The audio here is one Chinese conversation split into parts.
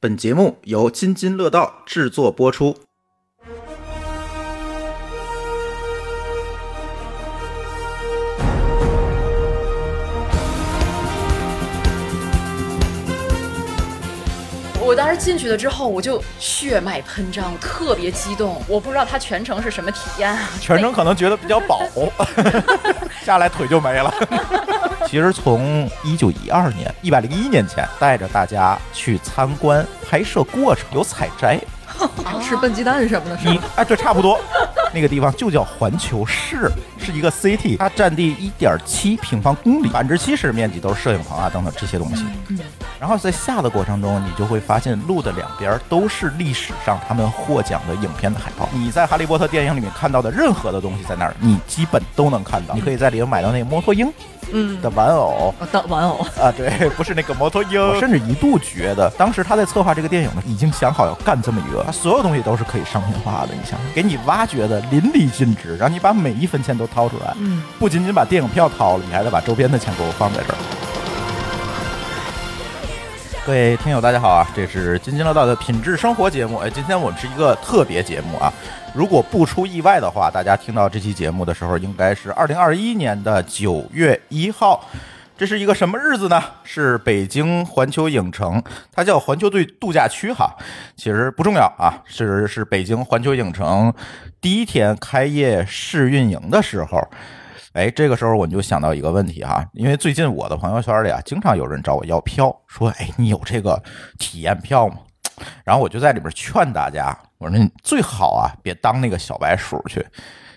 本节目由津津乐道制作播出。我当时进去了之后，我就血脉喷张，特别激动。我不知道他全程是什么体验啊？全程可能觉得比较饱，下来腿就没了。其实从一九一二年，一百零一年前，带着大家去参观拍摄过程，有采摘，吃笨鸡蛋什么的，是你吧？哎，这，差不多。那个地方就叫环球市，是一个 city，它占地一点七平方公里，百分之七十面积都是摄影棚啊等等这些东西。然后在下的过程中，你就会发现路的两边都是历史上他们获奖的影片的海报。你在《哈利波特》电影里面看到的任何的东西，在那儿你基本都能看到。你可以在里面买到那个摩托鹰嗯，的玩偶。的玩偶，啊，对，不是那个摩托鹰。我甚至一度觉得，当时他在策划这个电影呢，已经想好要干这么一个，他所有东西都是可以商品化的。你想，给你挖掘的淋漓尽致，让你把每一分钱都掏出来。嗯，不仅仅把电影票掏了，你还得把周边的钱给我放在这儿。各位听友，大家好啊！这是津津乐道的品质生活节目。哎，今天我们是一个特别节目啊！如果不出意外的话，大家听到这期节目的时候，应该是二零二一年的九月一号。这是一个什么日子呢？是北京环球影城，它叫环球队度假区哈，其实不重要啊，是是北京环球影城第一天开业试运营的时候。哎，这个时候我就想到一个问题哈，因为最近我的朋友圈里啊，经常有人找我要票，说哎，你有这个体验票吗？然后我就在里边劝大家，我说你最好啊，别当那个小白鼠去，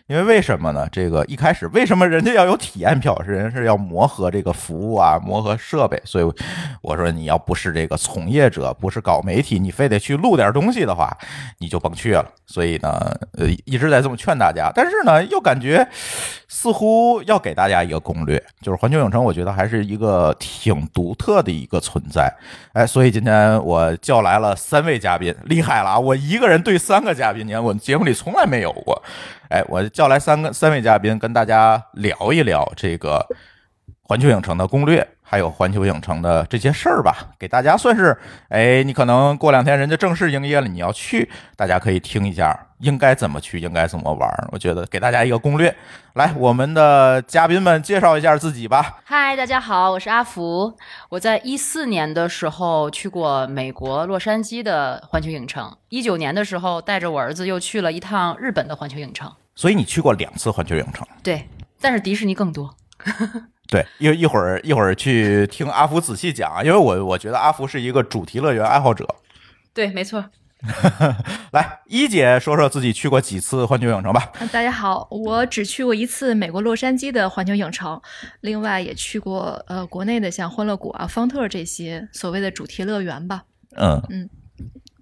因为为什么呢？这个一开始为什么人家要有体验票？是人是要磨合这个服务啊，磨合设备。所以我说你要不是这个从业者，不是搞媒体，你非得去录点东西的话，你就甭去了。所以呢，呃，一直在这么劝大家，但是呢，又感觉似乎要给大家一个攻略，就是环球影城，我觉得还是一个挺独特的一个存在。哎，所以今天我叫来了三位嘉宾，厉害了啊！我一个人对三个嘉宾，你看我节目里从来没有过。哎，我叫来三个三位嘉宾，跟大家聊一聊这个环球影城的攻略，还有环球影城的这些事儿吧，给大家算是，哎，你可能过两天人家正式营业了，你要去，大家可以听一下应该怎么去，应该怎么玩。我觉得给大家一个攻略。来，我们的嘉宾们介绍一下自己吧。嗨，大家好，我是阿福。我在一四年的时候去过美国洛杉矶的环球影城，一九年的时候带着我儿子又去了一趟日本的环球影城。所以你去过两次环球影城。对，但是迪士尼更多。对，一一会儿一会儿去听阿福仔细讲啊，因为我我觉得阿福是一个主题乐园爱好者。对，没错。来，一姐说说自己去过几次环球影城吧。啊大家好，我只去过一次美国洛杉矶的环球影城，另外也去过呃国内的像欢乐谷啊、方特这些所谓的主题乐园吧。嗯嗯，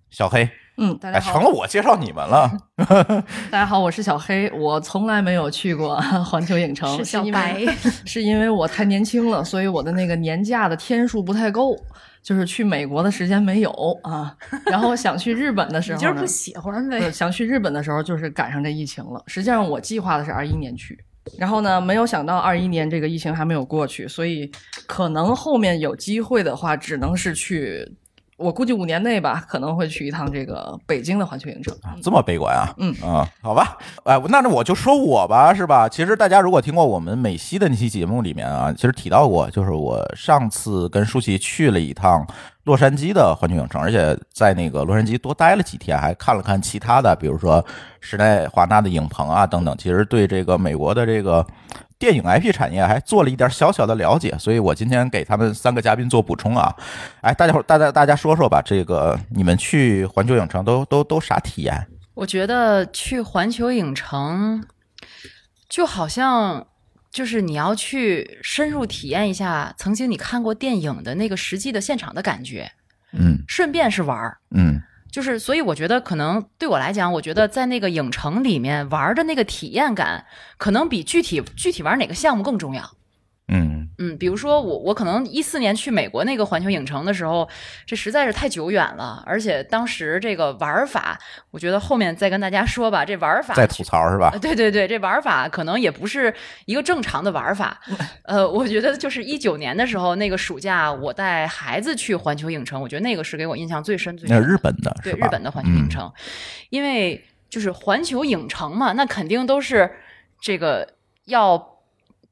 小黑，嗯，大哎，家好，成了我介绍你们了。大家好，我是小黑，我从来没有去过 环球影城，是小因为白，是因为我太年轻了，所以我的那个年假的天数不太够，就是去美国的时间没有啊。然后想去日本的时候就是不，喜欢对，呗。想去日本的时候就是赶上这疫情了。实际上我计划的是二一年去，然后呢，没有想到二一年这个疫情还没有过去，所以可能后面有机会的话，只能是去。我估计五年内吧，可能会去一趟这个北京的环球影城。这么悲观啊？嗯啊，好吧，哎，那那我就说我吧，是吧？其实大家如果听过我们美西的那期节目里面啊，其实提到过，就是我上次跟舒淇去了一趟洛杉矶的环球影城，而且在那个洛杉矶多待了几天，还看了看其他的，比如说时代华纳的影棚啊等等，其实对这个美国的这个。电影 IP 产业还做了一点小小的了解，所以我今天给他们三个嘉宾做补充啊。哎，大家伙，大家大家说说吧，这个你们去环球影城都都都啥体验？我觉得去环球影城，就好像就是你要去深入体验一下曾经你看过电影的那个实际的现场的感觉，嗯顺便是玩儿。嗯就是，所以我觉得可能对我来讲，我觉得在那个影城里面玩的那个体验感，可能比具体具体玩哪个项目更重要。嗯，嗯，比如说我我可能一四年去美国那个环球影城的时候，这实在是太久远了，而且当时这个玩法，我觉得后面再跟大家说吧，这玩法在吐槽是吧呃？对对对，这玩法可能也不是一个正常的玩法。呃，我觉得就是一九年的时候，那个暑假我带孩子去环球影城，我觉得那个是给我印象最深最深的。那日本的对？日本的环球影城，因为就是环球影城嘛，那肯定都是这个要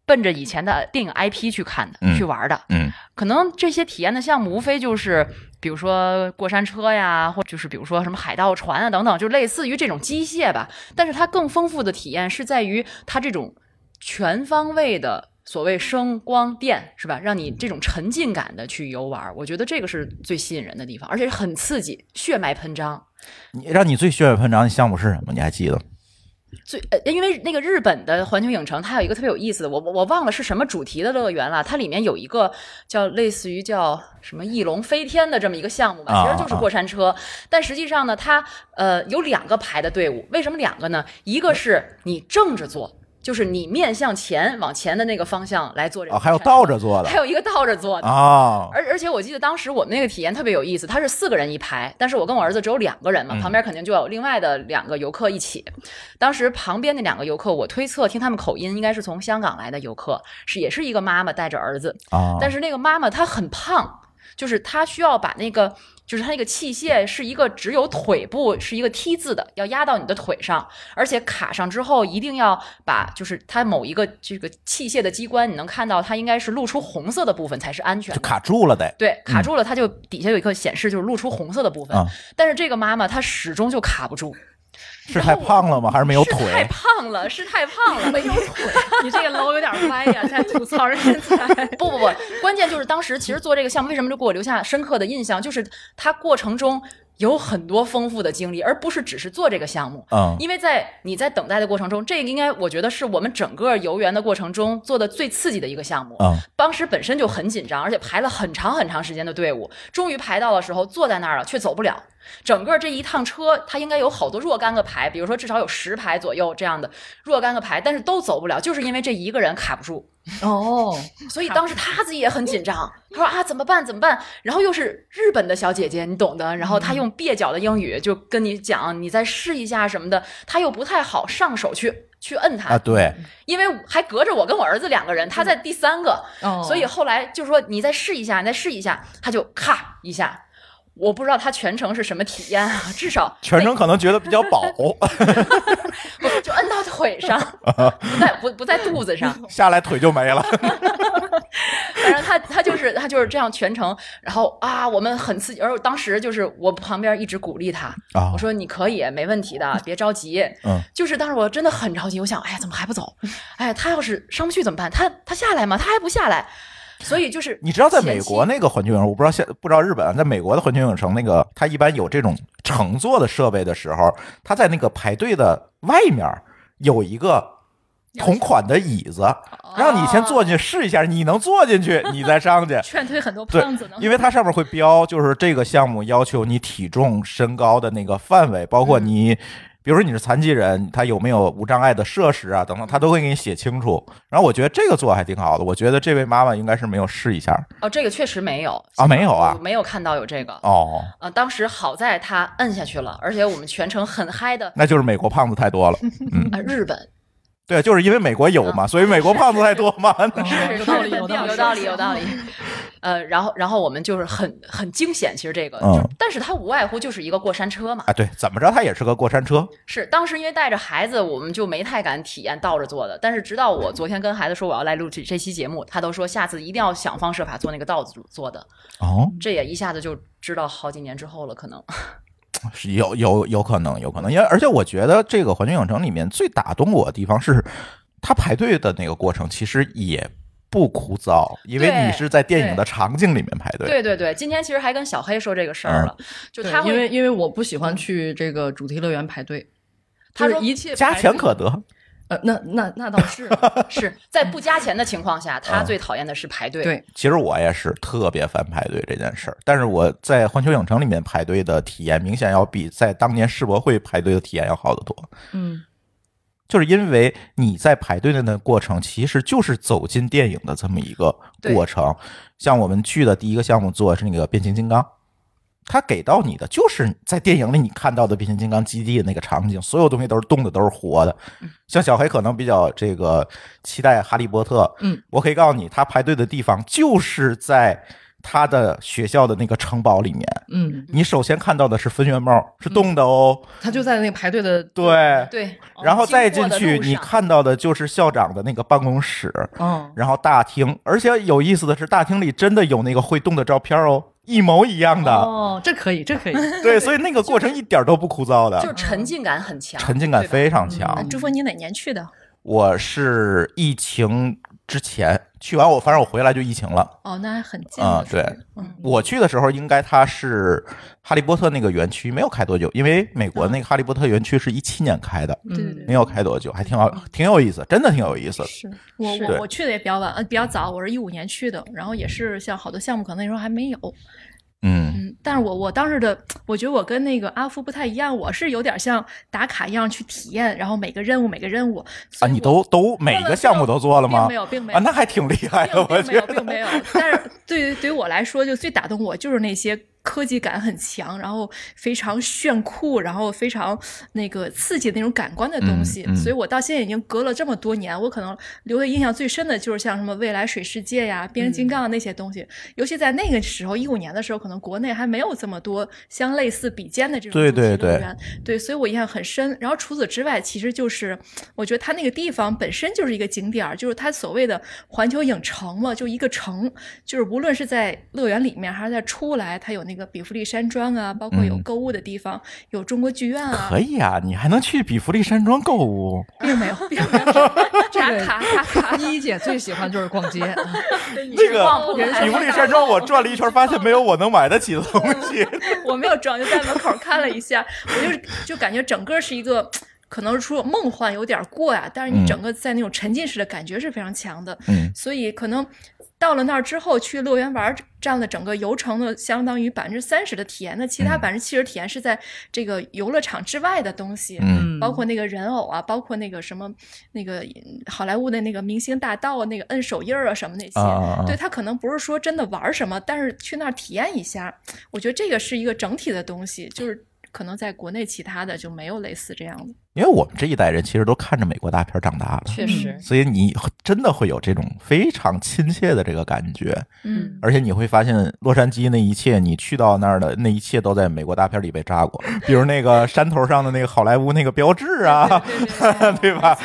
奔着以前的电影 IP 去看的、嗯去玩的。嗯，可能这些体验的项目无非就是，比如说过山车呀，或就是比如说什么海盗船啊等等，就类似于这种机械吧。但是它更丰富的体验是在于它这种全方位的。所谓声光电是吧？让你这种沉浸感的去游玩，我觉得这个是最吸引人的地方，而且很刺激，血脉喷张。你让你最血脉喷张的项目是什么？你还记得？最呃，因为那个日本的环球影城，它有一个特别有意思的，我我我忘了是什么主题的乐园了。它里面有一个叫类似于叫什么翼龙飞天的这么一个项目吧，啊其实就是过山车。但实际上呢，它呃有两个排的队伍，为什么两个呢？一个是你正着坐，就是你面向前往前的那个方向来做这个哦，还有倒着做的 还有一个倒着做的。啊，而而且我记得当时我们那个体验特别有意思，它是四个人一排，但是我跟我儿子只有两个人嘛，嗯旁边肯定就有另外的两个游客一起。当时旁边那两个游客，我推测听他们口音应该是从香港来的游客，是也是一个妈妈带着儿子，啊，但是那个妈妈她很胖，就是她需要把那个。就是它那个器械是一个只有腿部是一个 T 字的，要压到你的腿上，而且卡上之后一定要把就是它某一个这个器械的机关，你能看到它应该是露出红色的部分才是安全的。就卡住了得对，卡住了，它就底下有一个显示，就是露出红色的部分。啊但是这个妈妈她始终就卡不住，是太胖了吗？还是没有腿太？胖了，是太胖了，没有腿。你这个楼有点歪呀，在吐槽人身材。不不不，关键就是当时其实做这个项目，为什么就给我留下深刻的印象，就是它过程中有很多丰富的经历，而不是只是做这个项目。嗯因为在你在等待的过程中，这个应该我觉得是我们整个游园的过程中做的最刺激的一个项目。嗯当时本身就很紧张，而且排了很长很长时间的队伍，终于排到的时候坐在那儿了，却走不了。整个这一趟车，它应该有好多若干个排，比如说至少有十排左右这样的若干个排，但是都走不了，就是因为这一个人卡不住。哦，所以当时他自己也很紧张，他说啊怎么办怎么办？然后又是日本的小姐姐，你懂的。然后他用蹩脚的英语就跟你讲，你再试一下什么的，他又不太好上手去去摁它，啊，对，因为还隔着我跟我儿子两个人，他在第三个，哦所以后来就说你再试一下，你再试一下，他就咔一下。我不知道他全程是什么体验啊，至少全程可能觉得比较饱，不就摁到腿上，不在不不在肚子上，下来腿就没了。反正他他就是他就是这样全程，然后啊，我们很刺激，而我当时就是我旁边一直鼓励他，啊我说你可以，没问题的，别着急。嗯，就是当时我真的很着急，我想，哎呀，怎么还不走？哎呀，他要是上不去怎么办？他他下来吗？他还不下来，所以就是你知道，在美国那个环球影城，我不知道现不知道日本啊，在美国的环球影城那个，它一般有这种乘坐的设备的时候，它在那个排队的外面有一个同款的椅子，让你先坐进去试一下，你能坐进去，你再上去。劝退很多对胖子呢，。因为它上面会标，就是这个项目要求你体重、身高的那个范围，包括你，比如说你是残疾人，他有没有无障碍的设施啊等等，他都会给你写清楚。然后我觉得这个做还挺好的，我觉得这位妈妈应该是没有试一下哦，这个确实没有啊，没有啊，没有看到有这个。哦，呃，当时好在他摁下去了，而且我们全程很嗨的。那就是美国胖子太多了。啊，日本对，就是因为美国有嘛，所以美国胖子太多嘛。是有道理是有道理有道理，有道理。呃，然后然后我们就是很很惊险，其实这个，嗯就但是它无外乎就是一个过山车嘛。啊，对，怎么着它也是个过山车。是当时因为带着孩子，我们就没太敢体验倒着坐的。但是直到我昨天跟孩子说我要来录这这期节目，他都说下次一定要想方设法做那个倒着坐的。哦，这也一下子就知道好几年之后了，可能。是有有有可能，有可能，因为而且我觉得这个环球影城里面最打动我的地方是，它排队的那个过程其实也不枯燥，因为你是在电影的场景里面排队。对对对，今天其实还跟小黑说这个事儿了，就他会因为因为我不喜欢去这个主题乐园排队，他说一切加钱可得，呃，那那那倒是 是在不加钱的情况下，他嗯最讨厌的是排队。对，其实我也是特别烦排队这件事儿，但是我在环球影城里面排队的体验，明显要比在当年世博会排队的体验要好得多。嗯，就是因为你在排队的那个过程，其实就是走进电影的这么一个过程。像我们去的第一个项目做的是那个变形金刚，它给到你的就是在电影里你看到的变形金刚基地的那个场景，所有东西都是动的，都是活的。像小黑可能比较这个期待哈利波特，嗯，我可以告诉你，他排队的地方就是在他的学校的那个城堡里面。嗯，你首先看到的是分院帽，是动的哦，他就在那个排队的，对。对，然后再进去，你看到的就是校长的那个办公室，嗯，然后大厅，而且有意思的是，大厅里真的有那个会动的照片哦，一模一样的。哦，这可以，这可以，对，所以那个过程一点都不枯燥的，就是沉浸感很强，沉浸感非常强。朱峰，你哪年去的？我是疫情之前去完，我反正我回来就疫情了。哦，那还很近啊、了对，嗯。我去的时候，应该它是哈利波特那个园区没有开多久，因为美国那个哈利波特园区是一七年开的，没有开多久，还挺好，挺有意思，真的挺有意思。的。是。我我我去的也比较晚，呃，比较早，我是一五年去的，然后也是像好多项目可能那时候还没有，嗯，嗯，但是我我当时的，我觉得我跟那个阿福不太一样，我是有点像打卡一样去体验，然后每个任务每个任务啊，你都都每个项目都做了吗？并没有，并没有啊，那还挺厉害的，没有。并没有。但是对于对于我来说，就最打动我就是那些科技感很强，然后非常炫酷，然后非常那个刺激的那种感官的东西。嗯嗯所以我到现在已经隔了这么多年，我可能留的印象最深的就是像什么未来水世界呀、变形金刚啊那些东西。尤其在那个时候，一五年的时候，可能国内还没有这么多相类似比肩的这种对主题对对乐园。对，所以我印象很深。然后除此之外，其实就是我觉得它那个地方本身就是一个景点儿，就是它所谓的环球影城嘛，就一个城，就是无论是在乐园里面还是在出来，它有那个比弗利山庄啊，包括有嗯。购物的地方，有中国剧院啊。可，以啊，你还能去比弗利山庄购物，并没有，并没有这个打卡打卡。依依姐最喜欢就是逛街 这个逛不开比弗利。山庄我转了一圈，发现没有我能买得起的东西。我没有装，就在门口看了一下，我就是就感觉整个是一个。可能是说梦幻有点过呀，但是你嗯。整个在那种沉浸式的感觉是非常强的，嗯。所以可能到了那儿之后，去乐园玩儿占了整个游程的相当于百分之三十的体验，那其他嗯。百分之七十体验是在这个游乐场之外的东西，嗯包括那个人偶啊，包括那个什么那个嗯好莱坞的那个明星大道啊，那个摁手印儿啊什么那些，对他可能不是说真的玩儿什么，但是去那儿体验一下，我觉得这个是一个整体的东西，就是可能在国内其他的就没有类似这样的。因为我们这一代人其实都看着美国大片长大的，确实，所以你真的会有这种非常亲切的这个感觉，嗯，而且你会发现洛杉矶那一切，你去到那儿的那一切都在美国大片里被炸过，比如那个山头上的那个好莱坞那个标志啊，对吧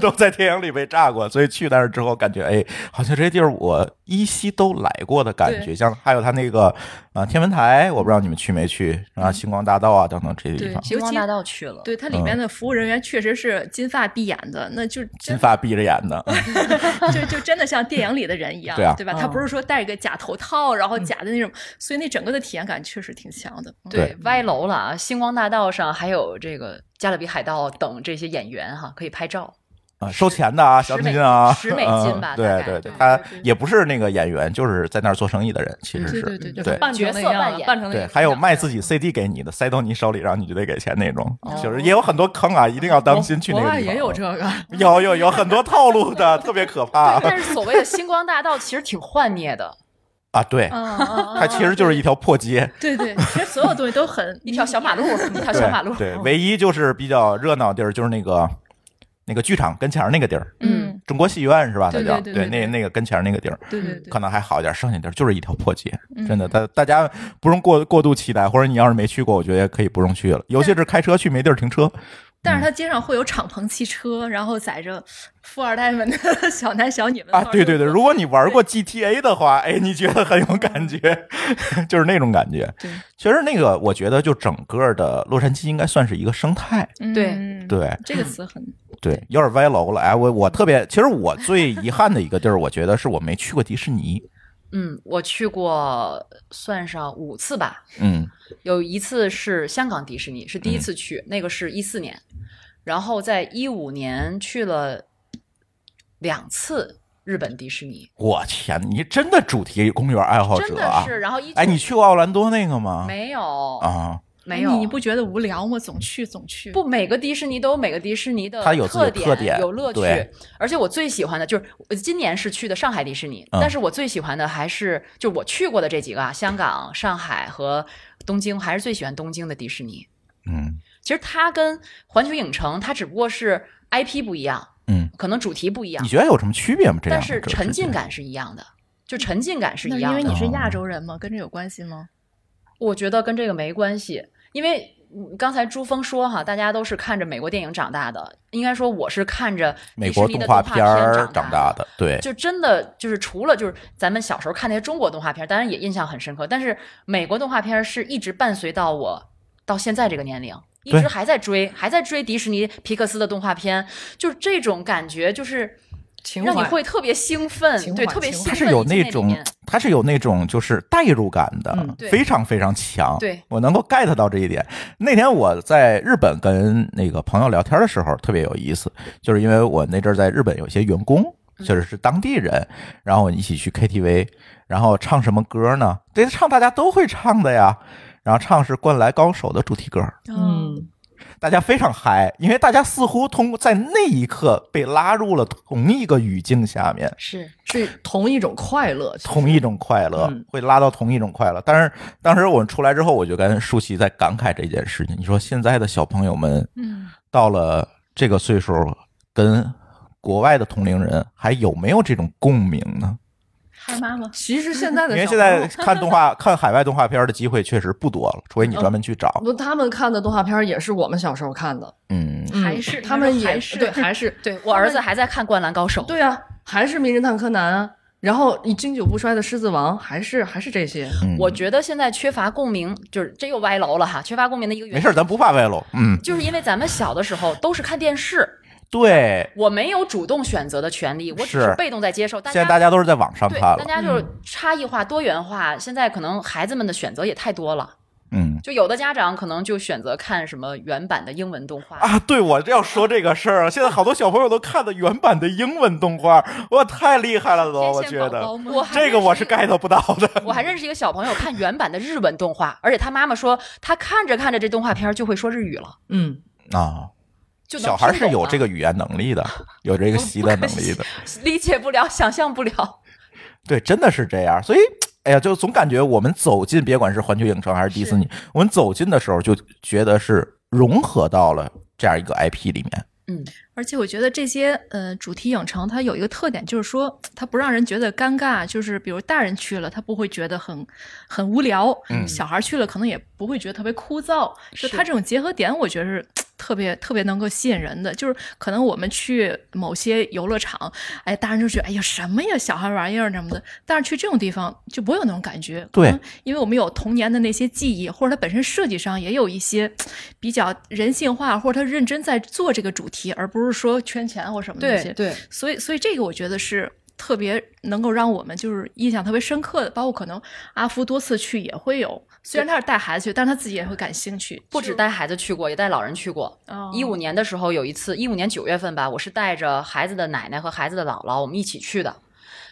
都在电影里被炸过，所以去那儿之后感觉，哎，好像这些地儿我依稀都来过的感觉。像还有他那个啊、天文台，我不知道你们去没去啊，星光大道啊等等这些地方，星光大道去了，对，它里面的服务人员确实是金发碧眼的，那就金发闭着眼的，就就真的像电影里的人一样，对啊吧？他不是说戴个假头套，然后假的那种，所以那整个的体验感确实挺强的。嗯对，歪楼了啊！星光大道上还有这个加勒比海盗等这些演员哈，可以拍照。啊，收钱的啊，小十美金啊，十美金吧嗯对对对他对对也不是那个演员，就是在那儿做生意的人，其实是对对对对扮角色扮，演成那个还有卖自己 CD 给你的，塞到你手里，然后你就得给钱那种，哦就是也有很多坑啊，一定要当心去那个地方。外也有这个，有有有很多套路的，特别可怕但是所谓的星光大道其实挺幻灭的，啊！对！它其实就是一条破街，对对，其实所有东西都很一条小马路，一条小马路。对，唯一就是比较热闹地儿就是那个那个剧场跟前儿那个地儿，嗯，中国戏院是吧？它对叫？对那那个跟前儿那个地儿，对对对。可，能还好一点，剩下地儿就是一条破街，嗯。真的，大大家不用过过度期待，或者你要是没去过，我觉得也可以不用去了，尤其是开车去没地儿停车。但是他街上会有敞篷汽车，然后载着富二代们的 小男小女们啊，对对对，如果你玩过 GTA 的话，哎，你觉得很有感觉，就是那种感觉。对，其实那个，我觉得就整个的洛杉矶应该算是一个生态，对嗯对这个词很对，有点歪楼了。哎，我我特别，其实我最遗憾的一个地儿，我觉得是我没去过迪士尼。嗯，我去过算上五次吧，嗯有一次是香港迪士尼，是第一次去，那个是一四年，然后在一五年去了两次日本迪士尼，我天，你真的主题公园爱好真者啊！的是。然后一哎，你去过奥兰多那个吗？没有？啊，没有你你不觉得无聊吗？总去总去。不，每个迪士尼都有每个迪士尼的特点有乐趣。而且我最喜欢的就是，我今年是去的上海迪士尼，嗯但是我最喜欢的还是就我去过的这几个啊，香港、上海和东京，还是最喜欢东京的迪士尼。嗯其实它跟环球影城，它只不过是 IP 不一样，嗯，可能主题不一样你，觉得有什么区别吗？这样但是沉浸感是一样的，就沉浸感是一样的。因为你是哦亚洲人吗？跟这有关系吗？我觉得跟这个没关系，因为嗯刚才朱峰说哈，大家都是看着美国电影长大的，应该说我是看着美国动画片长长大的，对，就真的就是除了就是咱们小时候看那些中国动画片，当然也印象很深刻，但是美国动画片是一直伴随到我到现在这个年龄，一直还在追，还在追迪士尼皮克斯的动画片，就是这种感觉，就是让你会特别兴奋，对，特别兴奋。它是有那种里面，它是有那种就是代入感的，嗯非常非常强。对我能够 get 到这一点。那天我在日本跟那个朋友聊天的时候特别有意思，就是因为我那阵儿在日本有些员工，就是是当地人，然后我们一起去 KTV，然后唱什么歌呢？这唱大家都会唱的呀。然后唱是《灌篮高手》的主题歌，嗯，大家非常嗨，因为大家似乎通过在那一刻被拉入了同一个语境下面，是是同一种快乐，同一种快乐嗯，会拉到同一种快乐。但是当时我们出来之后，我就跟舒淇在感慨这件事情。你说现在的小朋友们嗯，到了这个岁数，跟国外的同龄人还有没有这种共鸣呢？孩妈妈。其实现在的 因为现在看动画、看海外动画片的机会确实不多了，除非你专门去找。不，他们看的动画片也是我们小时候看的，嗯，嗯还是他们也是对，还是对我儿子还在看《灌篮高手》，对啊，还是名侦探柯南啊，然后你经久不衰的狮子王，还是还是这些，嗯我觉得现在缺乏共鸣，就是这又歪楼了哈。缺乏共鸣的一个原因，没事，咱不怕歪楼。嗯，就是因为咱们小的时候都是看电视，对，我没有主动选择的权利，我只是是被动在接受。大现在家大家都是在网上对，看了。大家就是差异化、多元化。现在可能孩子们的选择也太多了，嗯就有的家长可能就选择看什么原版的英文动画。啊，对，我这要说这个事儿啊，现在好多小朋友都看的原版的英文动画，哇，太厉害了都，我觉得我这个我是 get 不到的。我还认识一个小朋友看原版的日文动画，而且他妈妈说他看着看着这动画片就会说日语了，嗯，啊，就小孩是有这个语言能力的，有这个 习的能力的。理解不了、想象不了。对，真的是这样。所以，哎呀，就总感觉我们走进，别管是环球影城还是迪士尼，我们走进的时候就觉得是融合到了这样一个 IP 里面。嗯，而且我觉得这些呃主题影城它有一个特点，就是说它不让人觉得尴尬，就是比如大人去了，他不会觉得很很无聊，嗯小孩去了可能也不会觉得特别枯燥。就是它这种结合点，我觉得是特别特别能够吸引人的。就是可能我们去某些游乐场，哎，大人就觉得哎呀什么呀小孩玩意儿什么的，但是去这种地方就不会有那种感觉。对因为我们有童年的那些记忆，或者它本身设计上也有一些比较人性化，或者他认真在做这个主题，而不是说圈钱或什么的那些。对，所以，所以这个我觉得是特别能够让我们就是印象特别深刻的，包括可能阿福多次去也会有，虽然他是带孩子去，但是他自己也会感兴趣。不止带孩子去过，也带老人去过。哦一五年的时候有一次，一五年九月份吧，我是带着孩子的奶奶和孩子的姥姥，我们一起去的。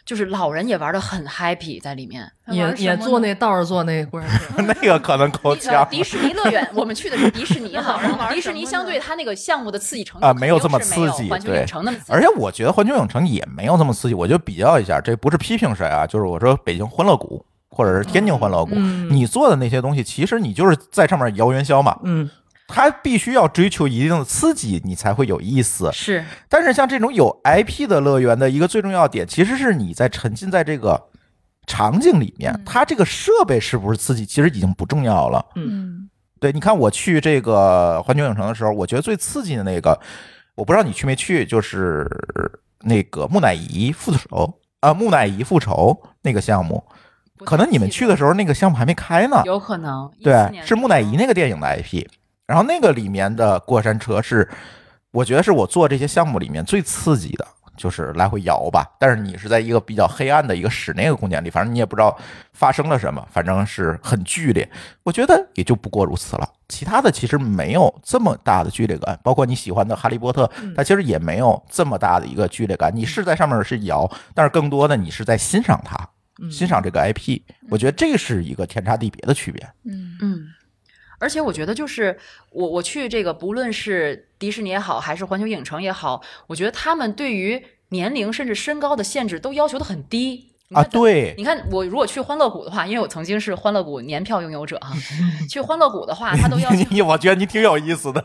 就是老人也玩的很 happy 在里面。也也坐那倒着坐那过山车，那个可能够呃呛迪士尼乐园，我们去的是迪士尼哈老人玩，迪士尼相对它那个项目的刺激程度啊没有这么刺激环球对影城那么刺激。而且我觉得环球影城也没有这么刺激。我就比较一下，这不是批评谁啊，就是我说北京欢乐谷或者是天津欢乐谷，嗯你做的那些东西，其实你就是在上面摇元宵嘛。嗯，它必须要追求一定的刺激，你才会有意思。是但是像这种有 IP 的乐园的一个最重要点，其实是你在沉浸在这个场景里面，它这个设备是不是刺激，其实已经不重要了。嗯对，你看我去这个环球影城的时候，我觉得最刺激的那个，我不知道你去没去，就是那个木乃伊复仇啊，木乃伊复仇那个项目，可能你们去的时候那个项目还没开呢。有可能对，是木乃伊那个电影的 IP，然后那个里面的过山车是，我觉得是我做这些项目里面最刺激的，就是来回摇吧。但是你是在一个比较黑暗的一个室内的空间里，反正你也不知道发生了什么，反正是很剧烈。我觉得也就不过如此了。其他的其实没有这么大的剧烈感，包括你喜欢的《哈利波特》，它其实也没有这么大的一个剧烈感。你是在上面是摇，但是更多的你是在欣赏它，欣赏这个 IP。我觉得这是一个天差地别的区别。嗯嗯，而且我觉得，就是我我去这个，不论是迪士尼也好，还是环球影城也好，我觉得他们对于年龄甚至身高的限制都要求的很低。啊，。对，你看，我如果去欢乐谷的话，因为我曾经是欢乐谷年票拥有者哈，去欢乐谷的话，他都要求 你我觉得你挺有意思的，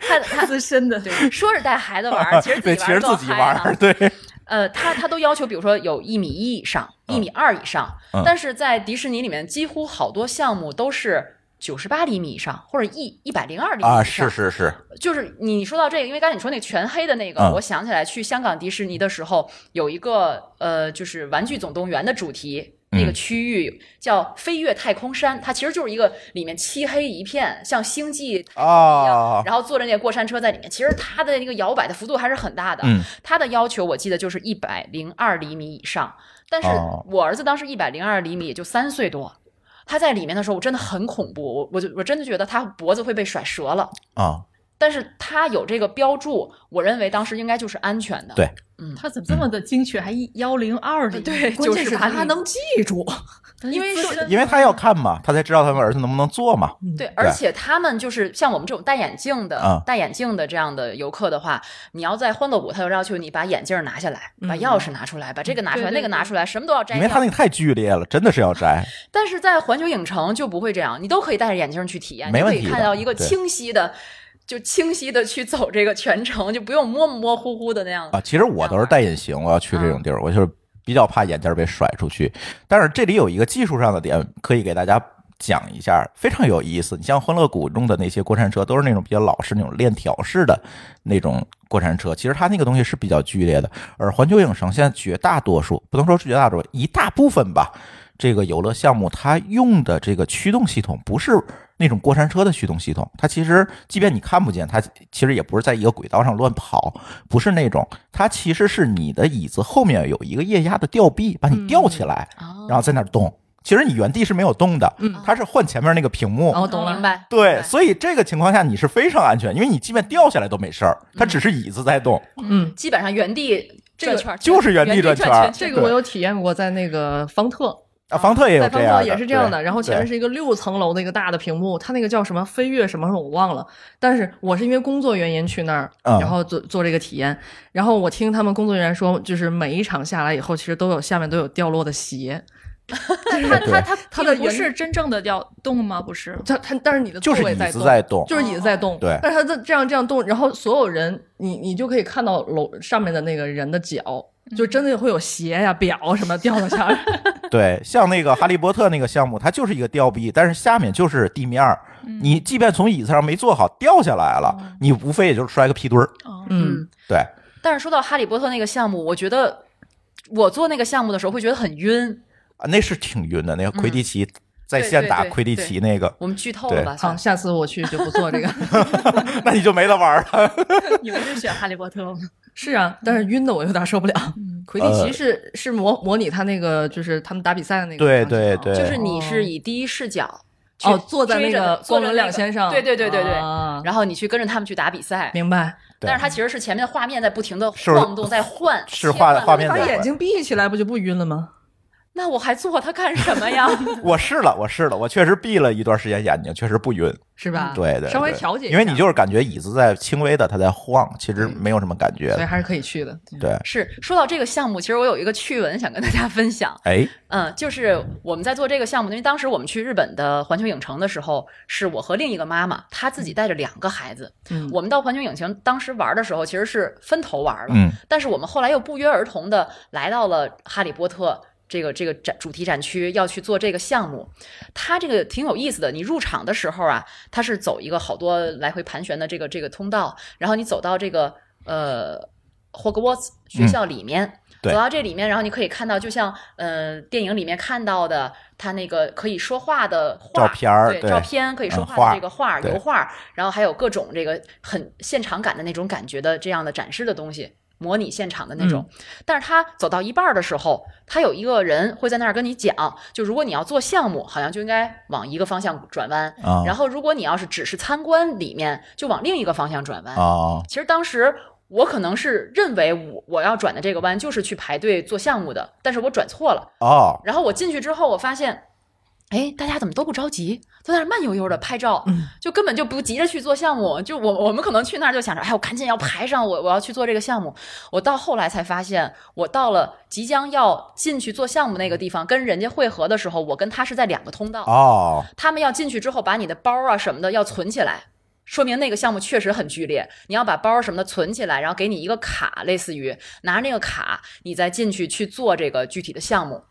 他他 自身的，对说是带孩子玩儿，其实自对，己玩儿更其实自己玩儿，对，呃，他他都要求，比如说有一米一以上、一米二以上，嗯。但是在迪士尼里面，几乎好多项目都是九十八厘米以上，或者一一百零二厘米以上。啊，是是是，就是你说到这个，因为刚才你说那个全黑的那个，嗯我想起来去香港迪士尼的时候，有一个呃，就是《玩具总动员》的主题。那个嗯区域叫飞越太空山，它其实就是一个里面漆黑一片，像星际一样，啊，然后坐着那个过山车在里面。其实它的那个摇摆的幅度还是很大的。嗯，它的要求我记得就是一百零二厘米以上，但是哦我儿子当时一百零二厘米，也就三岁多。他在里面的时候，我真的很恐怖，我我就我真的觉得他脖子会被甩折了。啊，但是他有这个标注，我认为当时应该就是安全的。对嗯他怎么这么的精确，还一幺零二零？对，关键是就是他他能记住，因为是因为他要看嘛，他才知道他们儿子能不能做嘛，对，而且他们就是像我们这种戴眼镜的、啊戴眼镜的这样的游客的话，你要在欢乐谷，他就要求你把眼镜拿下来，把钥匙拿出来，把这个拿出来，那个拿出来，什么都要摘掉。因为他那个太剧烈了，真的是要摘，但是在环球影城就不会这样，你都可以戴着眼镜去体验，没问题你可以看到一个清晰的。就清晰的去走这个全程，就不用模模糊糊的那样啊，其实我都是戴隐形，我要去这种地儿，我就是比较怕眼镜被甩出去。但是这里有一个技术上的点可以给大家讲一下，非常有意思。你像欢乐谷中的那些过山车，都是那种比较老式、那种链条式的那种过山车，其实它那个东西是比较剧烈的。而环球影城现在绝大多数，不能说是绝大多数，一大部分吧。这个游乐项目它用的这个驱动系统不是那种过山车的驱动系统，它其实即便你看不见，它其实也不是在一个轨道上乱跑，不是那种，它其实是你的椅子后面有一个液压的吊臂，把你吊起来，哦然后在那儿动。其实你原地是没有动的，嗯它是换前面那个屏幕。哦，我懂了，明白？对，所以这个情况下你是非常安全，因为你即便掉下来都没事儿，它只是椅子在动。嗯，基本上原地转圈儿，就是原地转圈儿圈这个我有体验过，在那个方特，啊，方特也有在方特这样的，也是这样的。然后前面是一个六层楼的一个大的屏幕，它那个叫什么飞跃什么什么我忘了。但是我是因为工作原因去那儿，嗯然后做做这个体验。然后我听他们工作人员说，就是每一场下来以后，其实都有下面都有掉落的鞋。但它它它它的不是真正的要动吗？不是，他他，但是你的座位在动，子在动，就是椅子在动，对但是他这这样这样动，然后所有人，你你就可以看到楼上面的那个人的脚，就真的会有鞋呀、表什么掉到下来。对，像那个哈利波特那个项目，它就是一个吊臂，但是下面就是地面儿。你即便从椅子上没坐好掉下来了，你无非也就是摔个屁墩儿。哦嗯，对，但是说到哈利波特那个项目，我觉得我做那个项目的时候会觉得很晕。啊，那是挺晕的。那个魁地奇在对对对线打魁地奇那个，我们剧透了吧？好，下次我去就不做这个。那你就没得玩了。你们是选哈利波特吗？是啊，但是晕的我有点受不了。魁地奇呃是是模模拟他那个就是他们打比赛的那个对场景啊对对就是你是以第一视角去哦，坐在那个光轮坐着那个两先上，对对对对对，啊然后你去跟着他们去打比赛。明白。但是它其实是前面的画面在不停的晃动，在换，是画画面在把眼睛闭起来不就不晕了吗？那我还做它干什么呀？我试了，我试了，我确实闭了一段时间眼睛，确实不晕。是吧？对对，稍微调节一下，因为你就是感觉椅子在轻微的它在晃，其实没有什么感觉所以。还是可以去的。对，是说到这个项目，其实我有一个趣闻想跟大家分享。哎，嗯，就是我们在做这个项目，因为当时我们去日本的环球影城的时候，是我和另一个妈妈，她自己带着两个孩子。嗯我们到环球影城当时玩的时候，其实是分头玩了，嗯但是我们后来又不约而同的来到了哈利波特。这个这个展主题展区要去做这个项目，它这个挺有意思的。你入场的时候啊，它是走一个好多来回盘旋的这个这个通道，然后你走到这个呃霍格沃茨学校里面，嗯走到这里面，然后你可以看到，就像呃电影里面看到的，它那个可以说话的画照片儿对对照片可以说话的这个画、对油画，然后还有各种这个很现场感的那种感觉的这样的展示的东西。模拟现场的那种，但是他走到一半儿的时候，他有一个人会在那儿跟你讲，就如果你要做项目，好像就应该往一个方向转弯，啊。然后如果你要是只是参观里面，就往另一个方向转弯。啊。其实当时我可能是认为我我要转的这个弯就是去排队做项目的，但是我转错了。哦，然后我进去之后，我发现哎，大家怎么都不着急，都在那儿慢悠悠的拍照，嗯就根本就不急着去做项目。就我我们可能去那儿就想着，哎，我赶紧要排上，我我要去做这个项目。我到后来才发现，我到了即将要进去做项目那个地方，跟人家会合的时候，我跟他是在两个通道。哦，他们要进去之后，把你的包啊什么的要存起来，说明那个项目确实很剧烈。你要把包什么的存起来，然后给你一个卡，类似于拿着那个卡，你再进去去做这个具体的项目。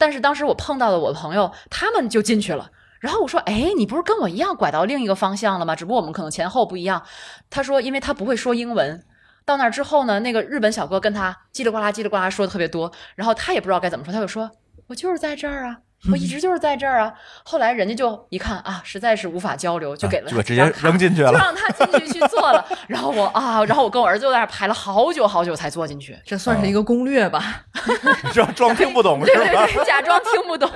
但是当时我碰到了我的朋友，他们就进去了。然后我说：“哎，你不是跟我一样拐到另一个方向了吗？只不过我们可能前后不一样。”他说：“因为他不会说英文。”到那儿之后呢，那个日本小哥跟他叽里呱啦叽里呱啦说的特别多，然后他也不知道该怎么说，他就说：“我就是在这儿啊，我一直就是在这儿啊。”后来人家就一看啊，实在是无法交流，就给了直接扔进去了。就让他进去去做了。然后我啊，然后我跟我儿子就在那儿排了好久好久才坐进去。这算是一个攻略吧？装装听不懂对是吧？对对，假装听不懂。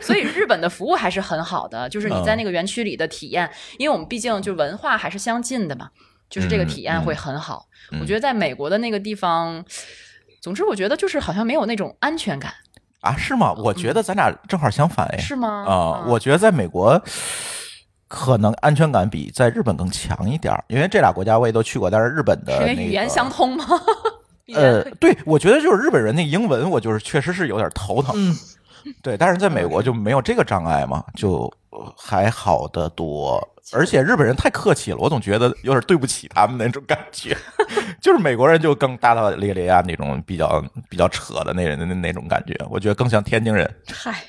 所以日本的服务还是很好的，就是你在那个园区里的体验，因为我们毕竟就文化还是相近的嘛，就是这个体验会很好。嗯我觉得在美国的那个地方，总之我觉得就是好像没有那种安全感，啊，是吗？我觉得咱俩正好相反哎。是吗？啊、嗯我觉得在美国可能安全感比在日本更强一点儿，因为这俩国家我也都去过，但是日本的那个为语言相通吗？呃，对，我觉得就是日本人那英文，我就是确实是有点头疼。嗯，对，但是在美国就没有这个障碍嘛，就呃还好的多。而且日本人太客气了，我总觉得有点对不起他们那种感觉。就是美国人就更大大咧咧啊，那种比较比较扯的那人的那那种感觉，我觉得更像天津人。嗨，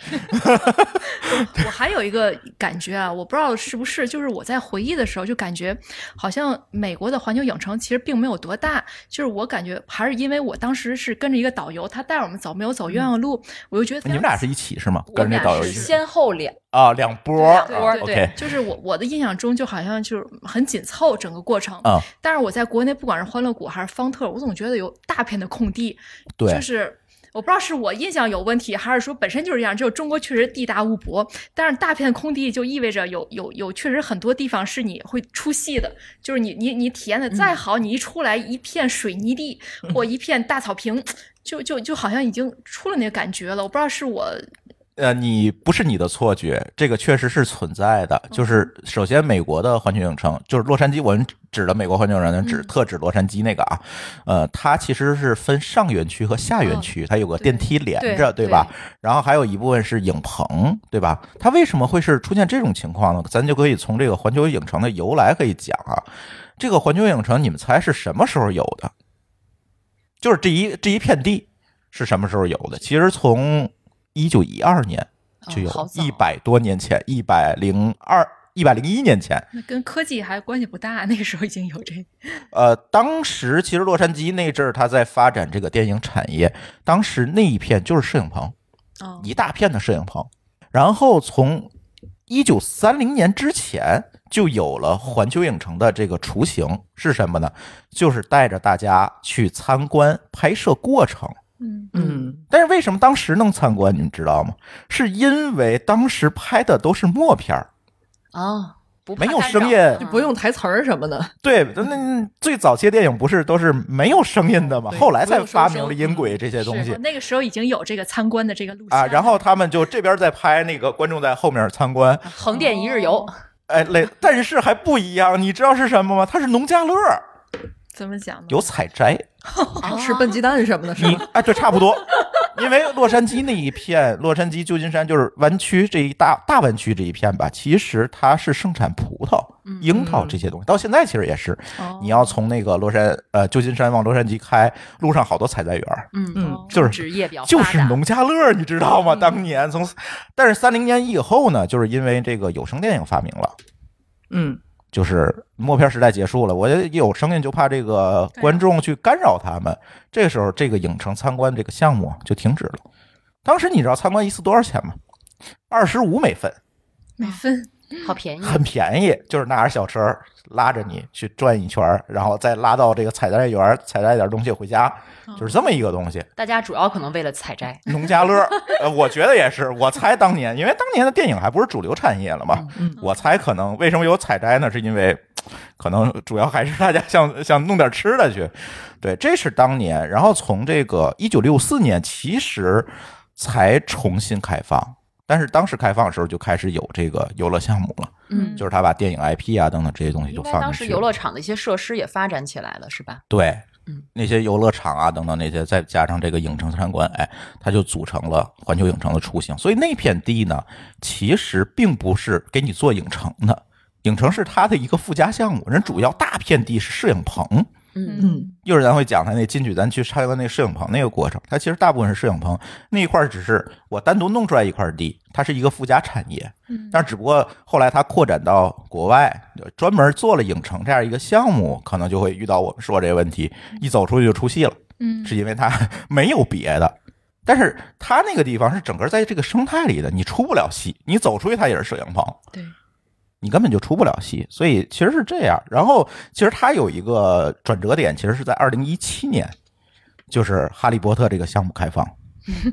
我还有一个感觉啊，我不知道是不是，就是我在回忆的时候就感觉，好像美国的环球影城其实并没有多大，就是我感觉还是因为我当时是跟着一个导游，他带我们走，没有走冤枉路，我就觉得你们俩是一起是吗？跟着那导游一起先后两啊，两波两波对对对 OK 就是我我的印象中就好像就是很紧凑整个过程，啊，但是我在国内不管是欢乐谷还是方特，我总觉得有大片的空地，对就是。我不知道是我印象有问题，还是说本身就是这样。就是中国确实地大物博，但是大片空地就意味着有有有确实很多地方是你会出戏的。就是你你你体验的再好，你一出来一片水泥地或一片大草坪，就就就好像已经出了那个感觉了。我不知道是我呃，你不是你的错觉，这个确实是存在的。就是首先，美国的环球影城，就是洛杉矶，我们指的美国环球影城，指特指洛杉矶那个啊。呃，它其实是分上园区和下园区，它有个电梯连着，对对吧？然后还有一部分是影棚，对吧？它为什么会是出现这种情况呢？咱就可以从这个环球影城的由来可以讲啊。这个环球影城，你们猜是什么时候有的？就是这一这一片地是什么时候有的？其实从一九一二年就有一百多年前，一百零二、一百零一年前。那跟科技还关系不大，那个时候已经有这 呃，当时其实洛杉矶那阵儿，他在发展这个电影产业，当时那一片就是摄影棚，哦一大片的摄影棚。然后从一九三零年之前就有了环球影城的这个雏形是什么呢？就是带着大家去参观拍摄过程。嗯。嗯，但是为什么当时能参观，你们知道吗？是因为当时拍的都是默片儿，啊，不没有声音。就不用台词儿什么的。对，那那最早期的电影不是都是没有声音的吗？后来才发明了音轨这些东西。是那个时候已经有这个参观的这个路线啊。然后他们就这边在拍，那个观众在后面参观，横店一日游，哎，类，但是还不一样，你知道是什么吗？它是农家乐，怎么讲呢？有采摘，哦吃笨鸡蛋什么的，是你吧？哎，对，差不多。因为洛杉矶那一片，洛杉矶、旧金山就是湾区这一大大湾区这一片吧，其实它是盛产葡萄、樱桃这些东西，到现在其实也是。哦你要从那个洛杉呃旧金山往洛杉矶开，路上好多采摘园儿，嗯嗯就是职业比较就是达农家乐，你知道吗？当年从，但是三零年以后呢，就是因为这个有声电影发明了。嗯，就是默片时代结束了，我一有声音就怕这个观众去干扰他们。这个时候，这个影城参观这个项目就停止了。当时你知道参观一次多少钱吗？二十五美分，美分好便宜，很便宜，就是拿着小车拉着你去转一圈儿，然后再拉到这个采摘园，采摘点东西回家，就是这么一个东西。大家主要可能为了采摘，农家乐，呃，我觉得也是。我猜当年，因为当年的电影还不是主流产业了嘛，嗯我猜可能为什么有采摘呢？是因为可能主要还是大家想想弄点吃的去。对，这是当年。然后从这个一九六四年，其实才重新开放。但是当时开放的时候就开始有这个游乐项目了，嗯，就是他把电影 IP 啊等等这些东西应就该当时游放进去了。乐场的一些设施也发展起来了，是吧？对嗯，那些游乐场啊等等那些，再加上这个影城参观，哎，它就组成了环球影城的雏形。所以那片地呢，其实并不是给你做影城的，影城是它的一个附加项目，人主要大片地是摄影棚。嗯嗯一会儿咱会讲他那进去，咱去参观那摄影棚那个过程。它其实大部分是摄影棚那一块，只是我单独弄出来一块地，它是一个附加产业。嗯但只不过后来它扩展到国外，专门做了影城这样一个项目，可能就会遇到我们说这个问题，一走出去就出戏了，嗯是因为它没有别的。但是它那个地方是整个在这个生态里的，你出不了戏，你走出去它也是摄影棚。对，你根本就出不了戏，所以其实是这样。然后其实它有一个转折点，其实是在二零一七年，就是《哈利波特》这个项目开放，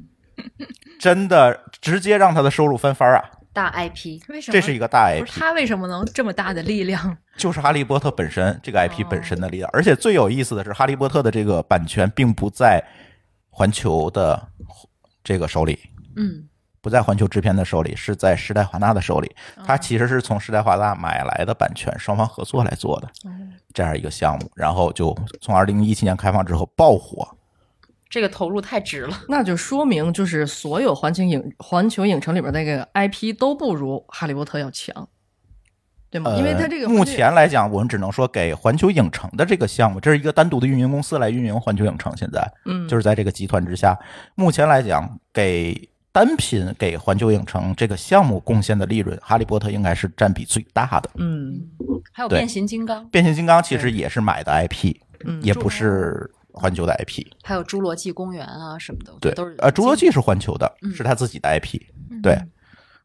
真的直接让他的收入翻番啊！大 IP，为什么？这是一个大 IP，他为什么能这么大的力量？就是《哈利波特》本身这个 IP 本身的力量。而且最有意思的是，《哈利波特》的这个版权并不在环球的这个手里，嗯不在环球制片的手里，是在时代华纳的手里。它其实是从时代华纳买来的版权，双方合作来做的这样一个项目。然后就从二零一七年开放之后爆火，这个投入太值了。那就说明就是所有环球影环球影城里边那个 IP 都不如哈利波特要强，对吗？因为它这个呃目前来讲，我们只能说给环球影城的这个项目，这是一个单独的运营公司来运营环球影城。现在嗯就是在这个集团之下，目前来讲给。单品给环球影城这个项目贡献的利润，《哈利波特》应该是占比最大的。嗯。还有变形金刚，变形金刚其实也是买的 IP，嗯也不是环球的 IP。还有侏罗纪公园啊什么的，对都是，呃，侏罗纪是环球的，嗯。是他自己的 IP，对，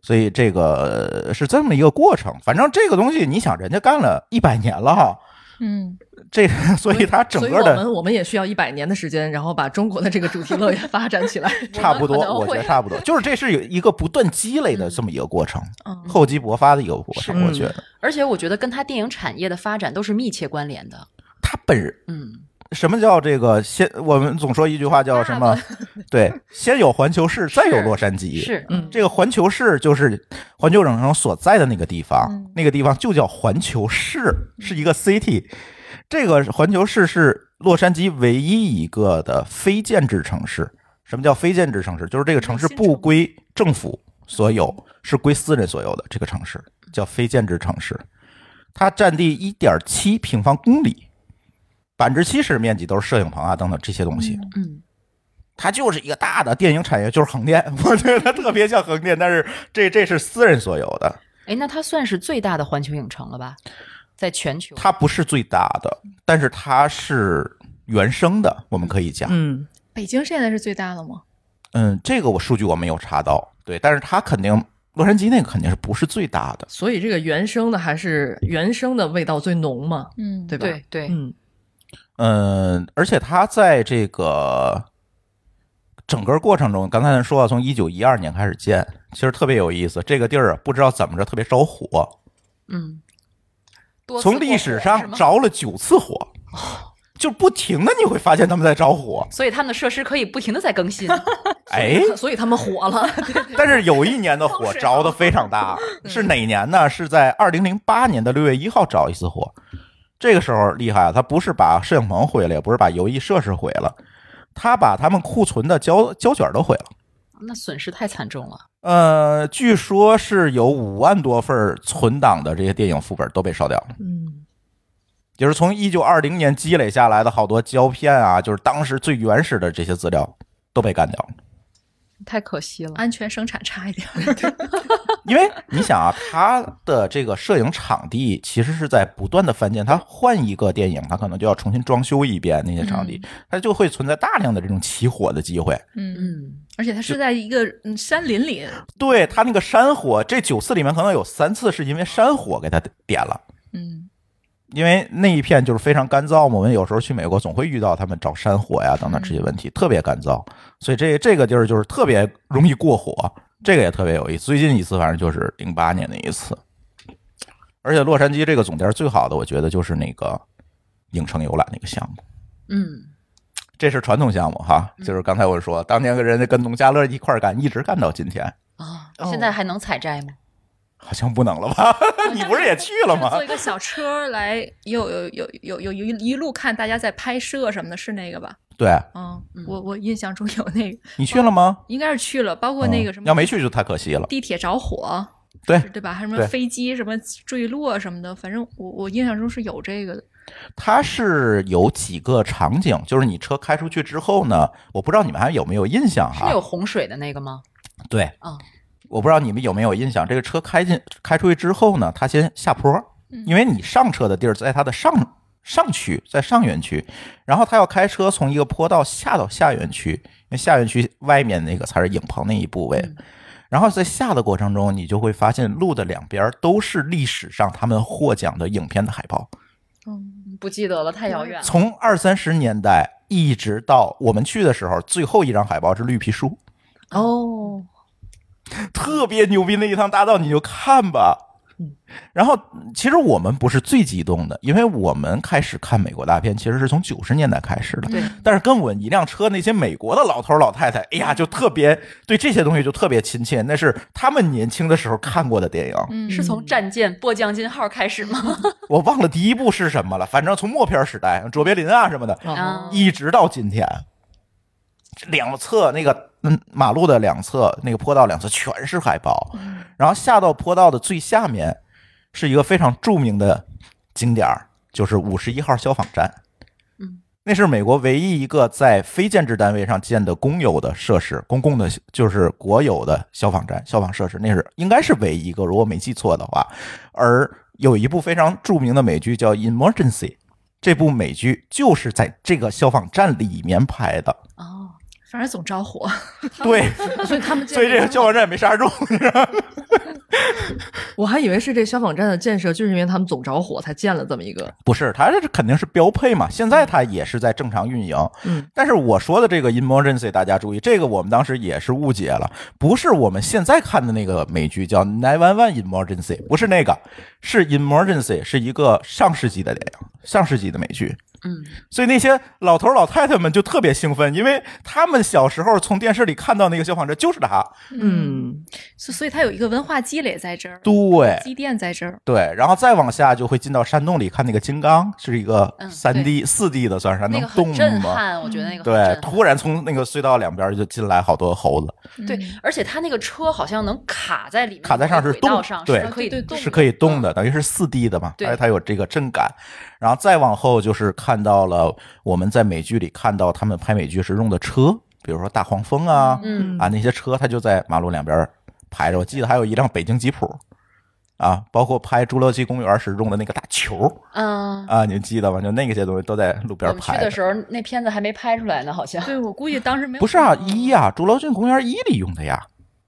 所以这个呃是这么一个过程。反正这个东西，你想，人家干了一百年了哈，嗯，这所以它整所以个的我们我们也需要一百年的时间，然后把中国的这个主题乐园发展起来。差不多，我觉得差不多，就是这是有一个不断积累的这么一个过程，嗯厚积薄发的一个过程。我觉得而且我觉得跟它电影产业的发展都是密切关联的。它本人嗯，什么叫这个先？我们总说一句话叫什么？对，先有环球市，再有洛杉矶。是，嗯这个环球市就是环球影城所在的那个地方，嗯那个地方就叫环球市，是一个 city。这个环球市是洛杉矶唯一一个的非建制城市。什么叫非建制城市？就是这个城市不归政府所有，是归私人所有的。这个城市叫非建制城市，它占地一点七平方公里，百分之七十面积都是摄影棚啊等等这些东西。嗯，它就是一个大的电影产业，就是横店，我觉得它特别像横店，但是这这是私人所有的，哎，那它算是最大的环球影城了吧？在全球，它不是最大的，但是它是原生的，我们可以讲，嗯，北京现在是最大的吗？嗯，这个我数据我没有查到，对，但是它肯定洛杉矶那个肯定是不是最大的，所以这个原生的还是原生的味道最浓嘛，嗯，对吧？对对，嗯嗯，而且它在这个整个过程中，刚才咱说了，从一九一二年开始建，其实特别有意思，这个地儿啊不知道怎么着特别着火，嗯，从历史上着了九次火，就不停的你会发现他们在着火。所以他们的设施可以不停的在更新。哎，所以他们火了。但是有一年的火 着的非常大，是哪年呢？是在二零零八年的六月一号着一次火。这个时候厉害啊，他不是把摄影棚毁了，也不是把游艺设施毁了，他把他们库存的胶胶卷都毁了。那损失太惨重了。呃，据说是有五万多份存档的这些电影副本都被烧掉了。嗯，就是从一九二零年积累下来的好多胶片啊，就是当时最原始的这些资料都被干掉了。太可惜了。安全生产差一点。因为你想啊，他的这个摄影场地其实是在不断的翻建，他换一个电影，他可能就要重新装修一遍那些场地，它就会存在大量的这种起火的机会。嗯，嗯，而且它是在一个嗯山林里，对它那个山火，这九次里面可能有三次是因为山火给它点了。嗯因为那一片就是非常干燥嘛，我们有时候去美国总会遇到他们找山火呀等等这些问题，特别干燥，所以这这个地儿就是特别容易过火，这个也特别有意思。最近一次反正就是零八年那一次，而且洛杉矶这个总店最好的，我觉得就是那个影城游览那个项目，嗯，这是传统项目哈，就是刚才我说，当年跟人家跟农家乐一块儿干，一直干到今天，啊，哦现在还能采摘吗？好像不能了吧？你不是也去了吗坐？一个小车来，有有有有有有一一路看大家在拍摄什么的，是那个吧？对嗯嗯，我我印象中有那个，你去了吗？应该是去了，包括那个什么，嗯要没去就太可惜了。地铁着火，对对吧？还有什么飞机什么坠落什么的，反正我我印象中是有这个的。它是有几个场景，就是你车开出去之后呢，我不知道你们还有没有印象哈是有？洪水的那个吗？对，啊，我不知道你们有没有印象，这个车开进开出去之后呢，它先下坡，因为你上车的地儿在它的上上区，在上园区，然后它要开车从一个坡道下到下园区，因为下园区外面那个才是影棚那一部位。然后在下的过程中，你就会发现路的两边都是历史上他们获奖的影片的海报，嗯不记得了，太遥远了。从二三十年代一直到我们去的时候，最后一张海报是绿皮书。哦，特别牛逼那一趟大道，你就看吧。然后，其实我们不是最激动的，因为我们开始看美国大片，其实是从九十年代开始的。对，但是跟我一辆车那些美国的老头老太太，哎呀，就特别对这些东西就特别亲切，那是他们年轻的时候看过的电影。嗯，是从战舰波将金号开始吗？我忘了第一部是什么了，反正从默片时代，卓别林啊什么的，啊一直到今天，两侧那个嗯马路的两侧那个坡道两侧全是海报，然后下到坡道的最下面是一个非常著名的景点儿，就是五十一号消防站。嗯，那是美国唯一一个在非建制单位上建的公有的设施，公共的就是国有的消防站、消防设施，那是应该是唯一一个，如果没记错的话。而有一部非常著名的美剧叫《Emergency》，这部美剧就是在这个消防站里面拍的。哦，反正总着火。对，所以他们建所以这个消防站也没刹住。我还以为是这消防站的建设，就是因为他们总着火才建了这么一个。不是，它这肯定是标配嘛。现在它也是在正常运营。嗯，但是我说的这个 emergency，大家注意，这个我们当时也是误解了，不是我们现在看的那个美剧叫 Nine One One Emergency，不是那个，是 emergency，是一个上世纪的电影，上世纪的美剧。嗯，所以那些老头老太太们就特别兴奋，因为他们小时候从电视里看到那个消防车就是他。嗯，所所以它有一个文化积累在这儿，对，积淀在这儿。对，然后再往下就会进到山洞里看那个金刚，是一个嗯三 D、四 D 的，算是那能动个很震吗？撼，我觉得那个对，突然从那个隧道两边就进来好多猴子，对嗯，而且他那个车好像能卡在里面，卡在上是动轨道上，对是可以动的，是可以动嗯。的，等于是四 D 的嘛，对而且它有这个震感。然后再往后就是看到了我们在美剧里看到他们拍美剧时用的车，比如说大黄蜂啊，嗯啊那些车，它就在马路两边排着。我记得还有一辆北京吉普。啊，包括拍《侏罗纪公园》时用的那个大球嗯，啊，你记得吗？就那个些东西都在路我们去边拍的时候，那片子还没拍出来呢，好像。对，我估计当时没有。不是啊，一呀，《侏罗纪公园》一里用的呀，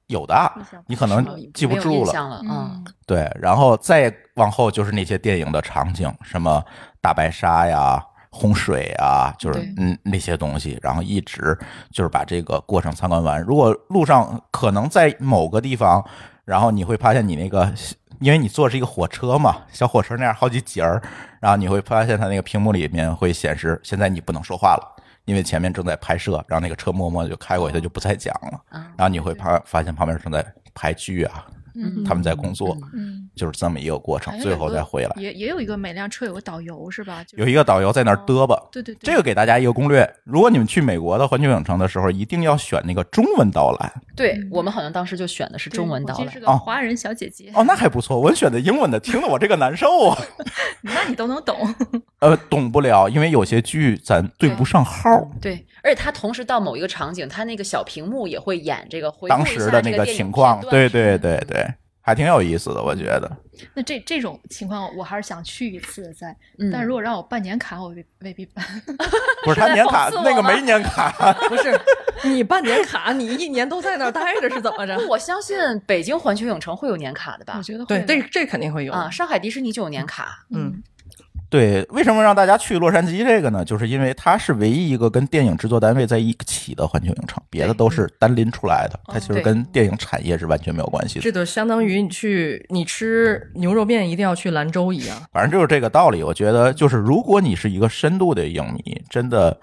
有的，你可能记不住了。嗯，对，然后再往后就是那些电影的场景，什么大白鲨呀、洪水啊，就是嗯那些东西，然后一直就是把这个过程参观完。如果路上可能在某个地方，然后你会发现你那个，因为你坐的是一个火车嘛，小火车那样好几节儿，然后你会发现它那个屏幕里面会显示，现在你不能说话了。因为前面正在拍摄，然后那个车默默的就开过去，它就不再讲了。啊然后你会发发现旁边正在拍剧啊，嗯他们在工作，嗯，就是这么一个过程，最后再回来。也也有一个每辆车有个导游是吧？就是有一个导游在那儿嘚吧。对对对，这个给大家一个攻略：如果你们去美国的环球影城的时候，一定要选那个中文导览。对我们好像当时就选的是中文导览是。哦个华人小姐姐，哦，那还不错。我选的英文的，听得我这个难受啊。那你都能懂。呃，懂不了，因为有些剧咱对不上号。对，而且他同时到某一个场景，他那个小屏幕也会演这个回顾当一下时的那个情况，对对对对，还挺有意思的，我觉得。那这这种情况，我还是想去一次再。嗯但是如果让我办年卡，我未未必办。不是他年卡那个没年卡，不是，你办年卡，你一年都在那儿待着是怎么着？我相信北京环球影城会有年卡的吧我？觉得对，会这这肯定会有啊，上海迪士尼就有年卡。嗯，对，为什么让大家去洛杉矶这个呢？就是因为它是唯一一个跟电影制作单位在一起的环球影城，别的都是单拎出来的，它其实跟电影产业是完全没有关系的。这就相当于你去你吃牛肉面一定要去兰州一样。反正就是这个道理。我觉得，就是如果你是一个深度的影迷，真的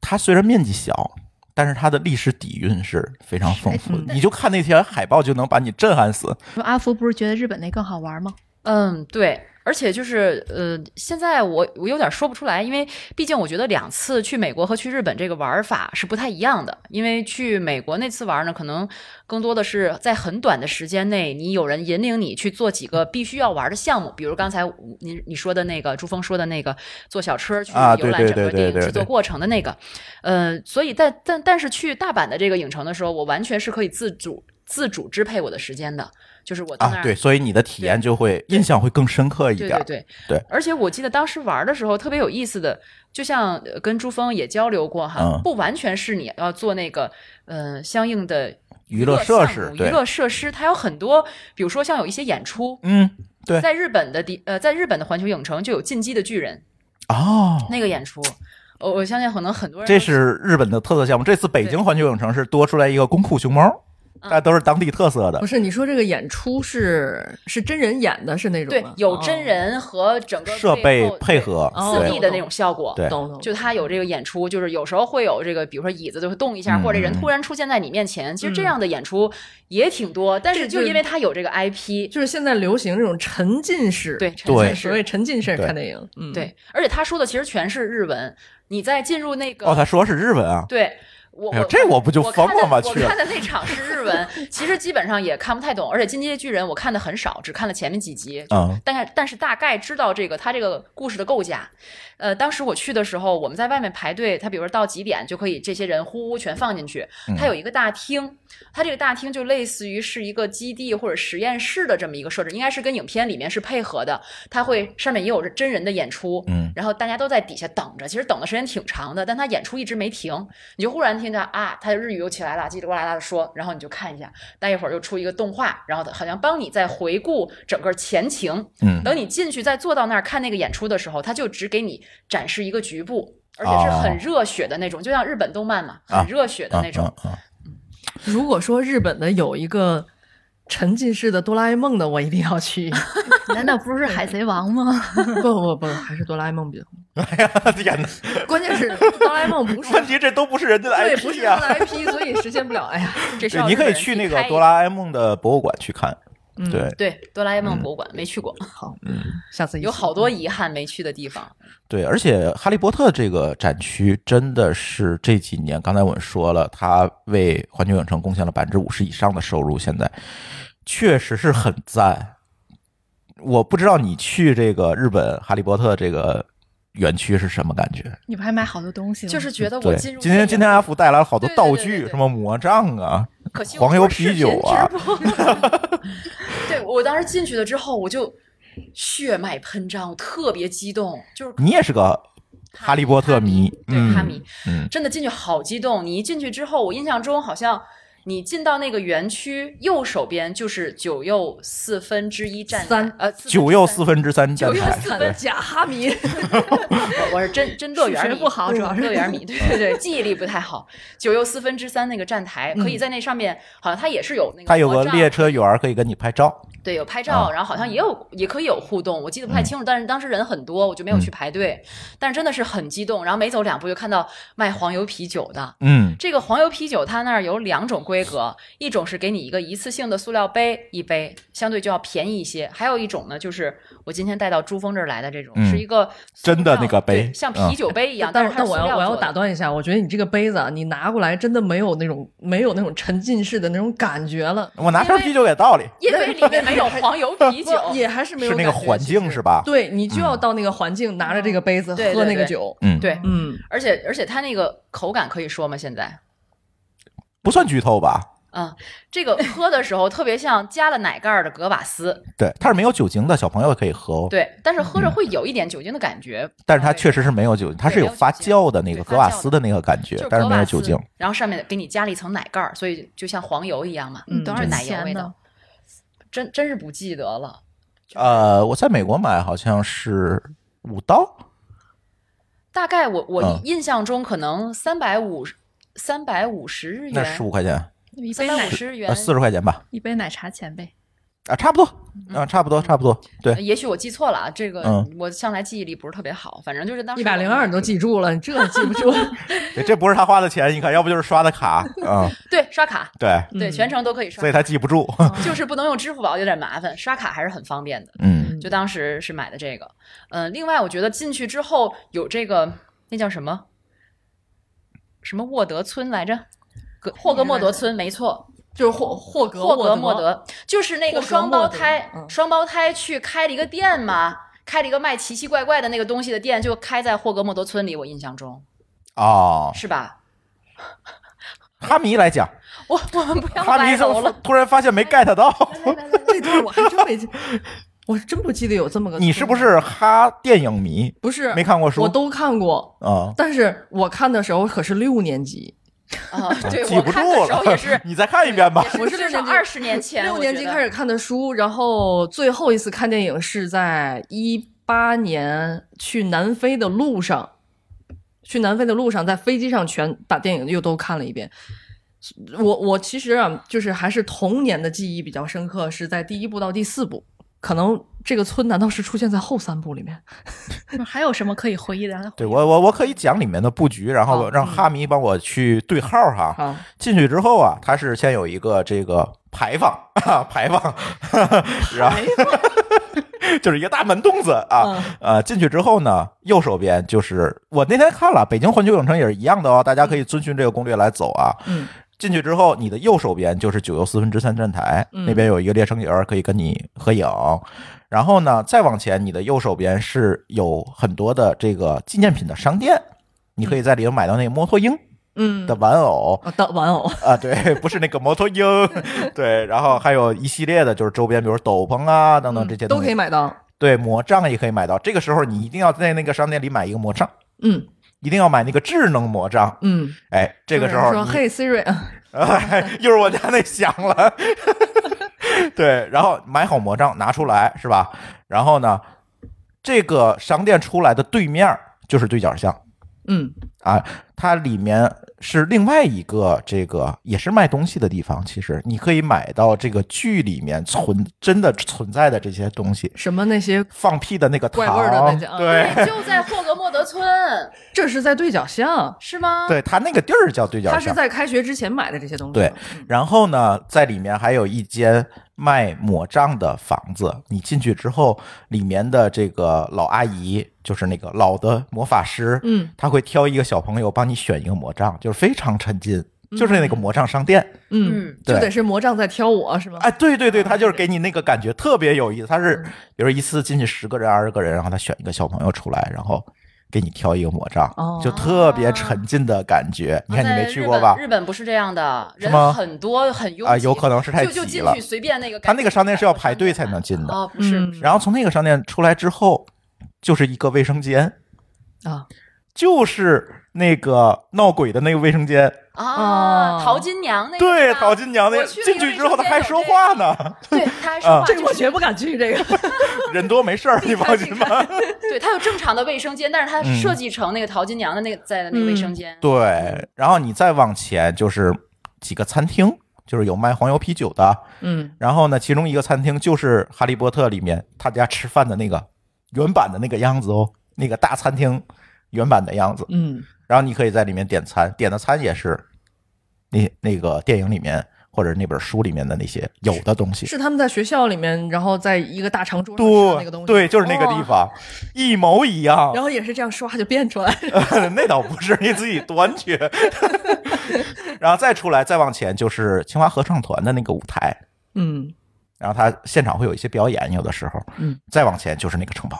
它虽然面积小，但是它的历史底蕴是非常丰富的。你就看那些海报就能把你震撼死。说阿福不是觉得日本那更好玩吗？嗯，对，而且就是呃，现在我我有点说不出来，因为毕竟我觉得两次去美国和去日本这个玩法是不太一样的。因为去美国那次玩呢，可能更多的是在很短的时间内，你有人引领你去做几个必须要玩的项目，比如刚才你你说的那个朱峰说的那个坐小车去游览整个电影制作过程的那个，呃，所以但但但是去大阪的这个影城的时候，我完全是可以自主自主支配我的时间的，就是我到那儿、啊，对，所以你的体验就会印象会更深刻一点儿。对对对对而且我记得当时玩的时候特别有意思的，就像呃跟朱峰也交流过哈，嗯不完全是你要做那个呃相应的娱乐乐设施娱乐设施，它有很多，比如说像有一些演出，嗯，对在日本的迪呃在日本的环球影城就有《进击的巨人》哦，那个演出，我我相信可能很多人这是日本的特色项目。这次北京环球影城是多出来一个功库熊猫，嗯但都是当地特色的不。是你说这个演出是是真人演的，是那种吗对有哦真人和整个设备配合哦四 D 的那种效果，对就他有这个演出，就是有时候会有这个，比如说椅子就会动一下，嗯或者人突然出现在你面前。其实这样的演出也挺多，但是就就因为他有这个 IP，就是现在流行这种沉浸式，对沉浸式所谓沉浸式看电影，嗯，对，而且他说的其实全是日文。你在进入那个哦，他说是日文啊，对。这我不就疯了吗去看的那场是日文，其实基本上也看不太懂，而且《进击的巨人》我看的很少，只看了前面几集。嗯但是但是大概知道这个他这个故事的构架。呃，当时我去的时候，我们在外面排队，他比如说到几点就可以这些人呼呼全放进去。嗯它有一个大厅，他这个大厅就类似于是一个基地或者实验室的这么一个设置，应该是跟影片里面是配合的。它会上面也有真人的演出，嗯，然后大家都在底下等着，其实等的时间挺长的，但他演出一直没停，你就忽然听见啊，他的日语又起来了，叽里呱啦啦的说，然后你就看一下，待一会儿又出一个动画，然后好像帮你在回顾整个前情。嗯等你进去再坐到那儿看那个演出的时候，他就只给你展示一个局部，而且是很热血的那种，就像日本动漫嘛，啊很热血的那种。如果说日本的有一个沉浸式的哆啦 A 梦的，我一定要去。难道不是海贼王吗？不不不，还是哆啦 A 梦比较好。哎呀，天哪！关键是哆啦 A 梦不是问题这都不是人家的对，不 IP 呀、是哆啦 IP，所以实现不了。哎呀，对你可以去那个哆啦 A 梦的博物馆去看。嗯对，对哆啦 A 梦博物馆、没去过，好，嗯下次有好多遗憾没去的地方。对，而且哈利波特这个展区真的是这几年，刚才我们说了，它为环球影城贡献了百分之五十以上的收入，现在确实是很赞。我不知道你去这个日本哈利波特这个园区是什么感觉？你不还买好多东西吗？就是觉得我，进入今天今天阿福带来了好多道具，对对对什么魔杖啊，可惜黄油啤酒啊 对我当时进去了之后，我就血脉喷张，我特别激动，就是你也是个哈利波特迷，对嗯哈迷，嗯，真的进去好激动。你一进去之后，我印象中好像你进到那个园区右手边就是九又四分之一站台三呃九又三四分之三站九又台，对四分假哈迷，我我是真真乐园迷，不好主要是乐园迷，对对对，记忆力不太好。九又四分之三那个站台，可以在那上面，好像它也是有那个它有个列车员可以跟你拍照。对，有拍照，啊然后好像也有也可以有互动，我记得不太嗯。清楚，但是当时人很多，我就没有去排队，但是真的是很激动，然后没走两步就看到卖黄油啤酒的。嗯，这个黄油啤酒，它那儿有两种规格，一种是给你一个一次性的塑料杯一杯，相对就要便宜一些；还有一种呢，就是我今天带到珠峰这儿来的这种，嗯是一个真的那个杯像嗯啤酒杯一样，但是它是但我要我要打断一下，我觉得你这个杯子啊，你拿过来真的没有那种没有那种沉浸式的那种感觉了。我拿瓶啤酒给道理，因为里面没有黄油啤酒，不也还是没有是那个环境是吧对你就要到那个环境，拿着这个杯子喝那个酒。嗯，，对，嗯，而且而且它那个口感可以说吗？现在。不算剧透吧？嗯，这个喝的时候特别像加了奶盖儿的格瓦斯，对，它是没有酒精的，小朋友可以喝哦。对，但是喝着会有一点酒精的感觉，但是它确实是没有酒精，它是有发酵的那个格瓦斯的那个感觉，但是没有酒精。，然后上面给你加了一层奶盖儿，所以就像黄油一样嘛，嗯都是奶油味道真真是不记得了。呃，我在美国买好像是五刀，大概我我嗯印象中可能三百五三百五十日那元，十五块钱，一杯奶三百五十日元呃，四十块钱吧。一杯奶茶钱呗。啊，差不多啊，差不多差不多，对，也许我记错了啊，这个嗯。我向来记忆力不是特别好，反正就是当时一百零二你都记住了，你这记不住？这这不是他花的钱，你看，要不就是刷的卡，啊，对刷卡，对，对全程都可以刷所以，他记不住，就是不能用支付宝有点麻烦，刷卡还是很方便的。嗯。就当时是买的这个，嗯、另外我觉得进去之后有这个那叫什么？什么沃德村来着，格霍格莫德村，没错，就是霍霍格霍格莫莫德，就是那个双胞胎，嗯双胞胎去开了一个店嘛，开了一个卖奇奇怪怪的那个东西的店，就开在霍格莫德村里，我印象中哦，是吧？哈迷来讲，我我们不要哈迷就歪楼了，突然发现没 get 到，这段我还真没记，我真不记得有这么个。你是不？是哈电影迷？不是，没看过书我都看过，啊？但是我看的时候可是六年级，啊，对记不住我看的时候也是了，你再看一遍吧。我是六年级二十年前，六年级开始看的书，然后最后一次看电影是在一八年去南非的路上，去南非的路上，在飞机上全把电影又都看了一遍。我我其实啊，就是还是童年的记忆比较深刻，是在第一部到第四部。可能这个村难道是出现在后三部里面？还有什么可以回忆的？对我我我可以讲里面的布局，然后让哈迷帮我去对号哈。好，进去之后啊，它是先有一个这个牌坊，啊、牌坊，然后 就是一个大门洞子啊。呃，进去之后呢，右手边就是我那天看了北京环球影城也是一样的哦，大家可以遵循这个攻略来走啊。嗯，进去之后，你的右手边就是九又四分之三站台，嗯那边有一个列车员儿可以跟你合影。然后呢，再往前，你的右手边是有很多的这个纪念品的商店，你可以在里头买到那个摩托鹰嗯的玩偶。啊的玩偶，啊，对，不是那个摩托鹰，对，然后还有一系列的，就是周边，比如斗篷啊等等这些嗯都可以买到。对，魔杖也可以买到。这个时候你一定要在那个商店里买一个魔杖，嗯一定要买那个智能魔杖。嗯，哎，这个时候说嘿 Siri，哎，又是我家那响了。对，然后买好魔杖拿出来是吧？然后呢，这个商店出来的对面就是对角巷嗯啊，它里面是另外一个这个也是卖东西的地方。其实你可以买到这个剧里面存真的存在的这些东西，什么那些，放屁的那个糖，怪味儿的那些啊对就在霍格莫德村，这是在对角巷，是吗？对，他那个地儿叫对角巷。他是在开学之前买的这些东西。对，然后呢，在里面还有一间卖魔杖的房子。你进去之后，里面的这个老阿姨，就是那个老的魔法师，嗯，他会挑一个小朋友帮你选一个魔杖，就是非常沉浸，就是那个魔杖商店。嗯，就得是魔杖在挑我是吗？哎，对对对，他就是给你那个感觉特别有意思。他是比如一次进去十个人、二十个人，然后他选一个小朋友出来，然后给你挑一个魔杖，哦就特别沉浸的感觉。你看你没去过吧日？本日本不是这样的，人是吗很多很拥啊，挤有可能是太就就进去。随便那个，他那个商店是要排队才能进的。哦，不是，嗯不是然后从那个商店出来之后，就是一个卫生间，啊，就是那个闹鬼的那个卫生间。啊，哦。淘金娘那个对，淘金娘那个进去之后他还说话，呢，对，他还说啊话，这个我绝不敢去这个。人多没事儿，你放心吧。对，他有正常的卫生间，但是它嗯。设计成那个淘金娘的那个在的那个卫生间。对，然后你再往前就是几个餐厅，就是有卖黄油啤酒的，嗯。然后呢，其中一个餐厅就是《哈利波特》里面他家吃饭的那个原版的那个样子哦，那个大餐厅原版的样子。嗯然后你可以在里面点餐，点的餐也是那那个电影里面或者那本书里面的那些有的东西。是他们在学校里面，然后在一个大长桌上那个东西。对对，就是那个地哦。方，一模一样。然后也是这样刷就变出来。那倒不是，你自己端去。然后再出来，再往前就是清华合唱团的那个舞台，嗯然后他现场会有一些表演，有的时候，嗯，再往前就是那个城堡，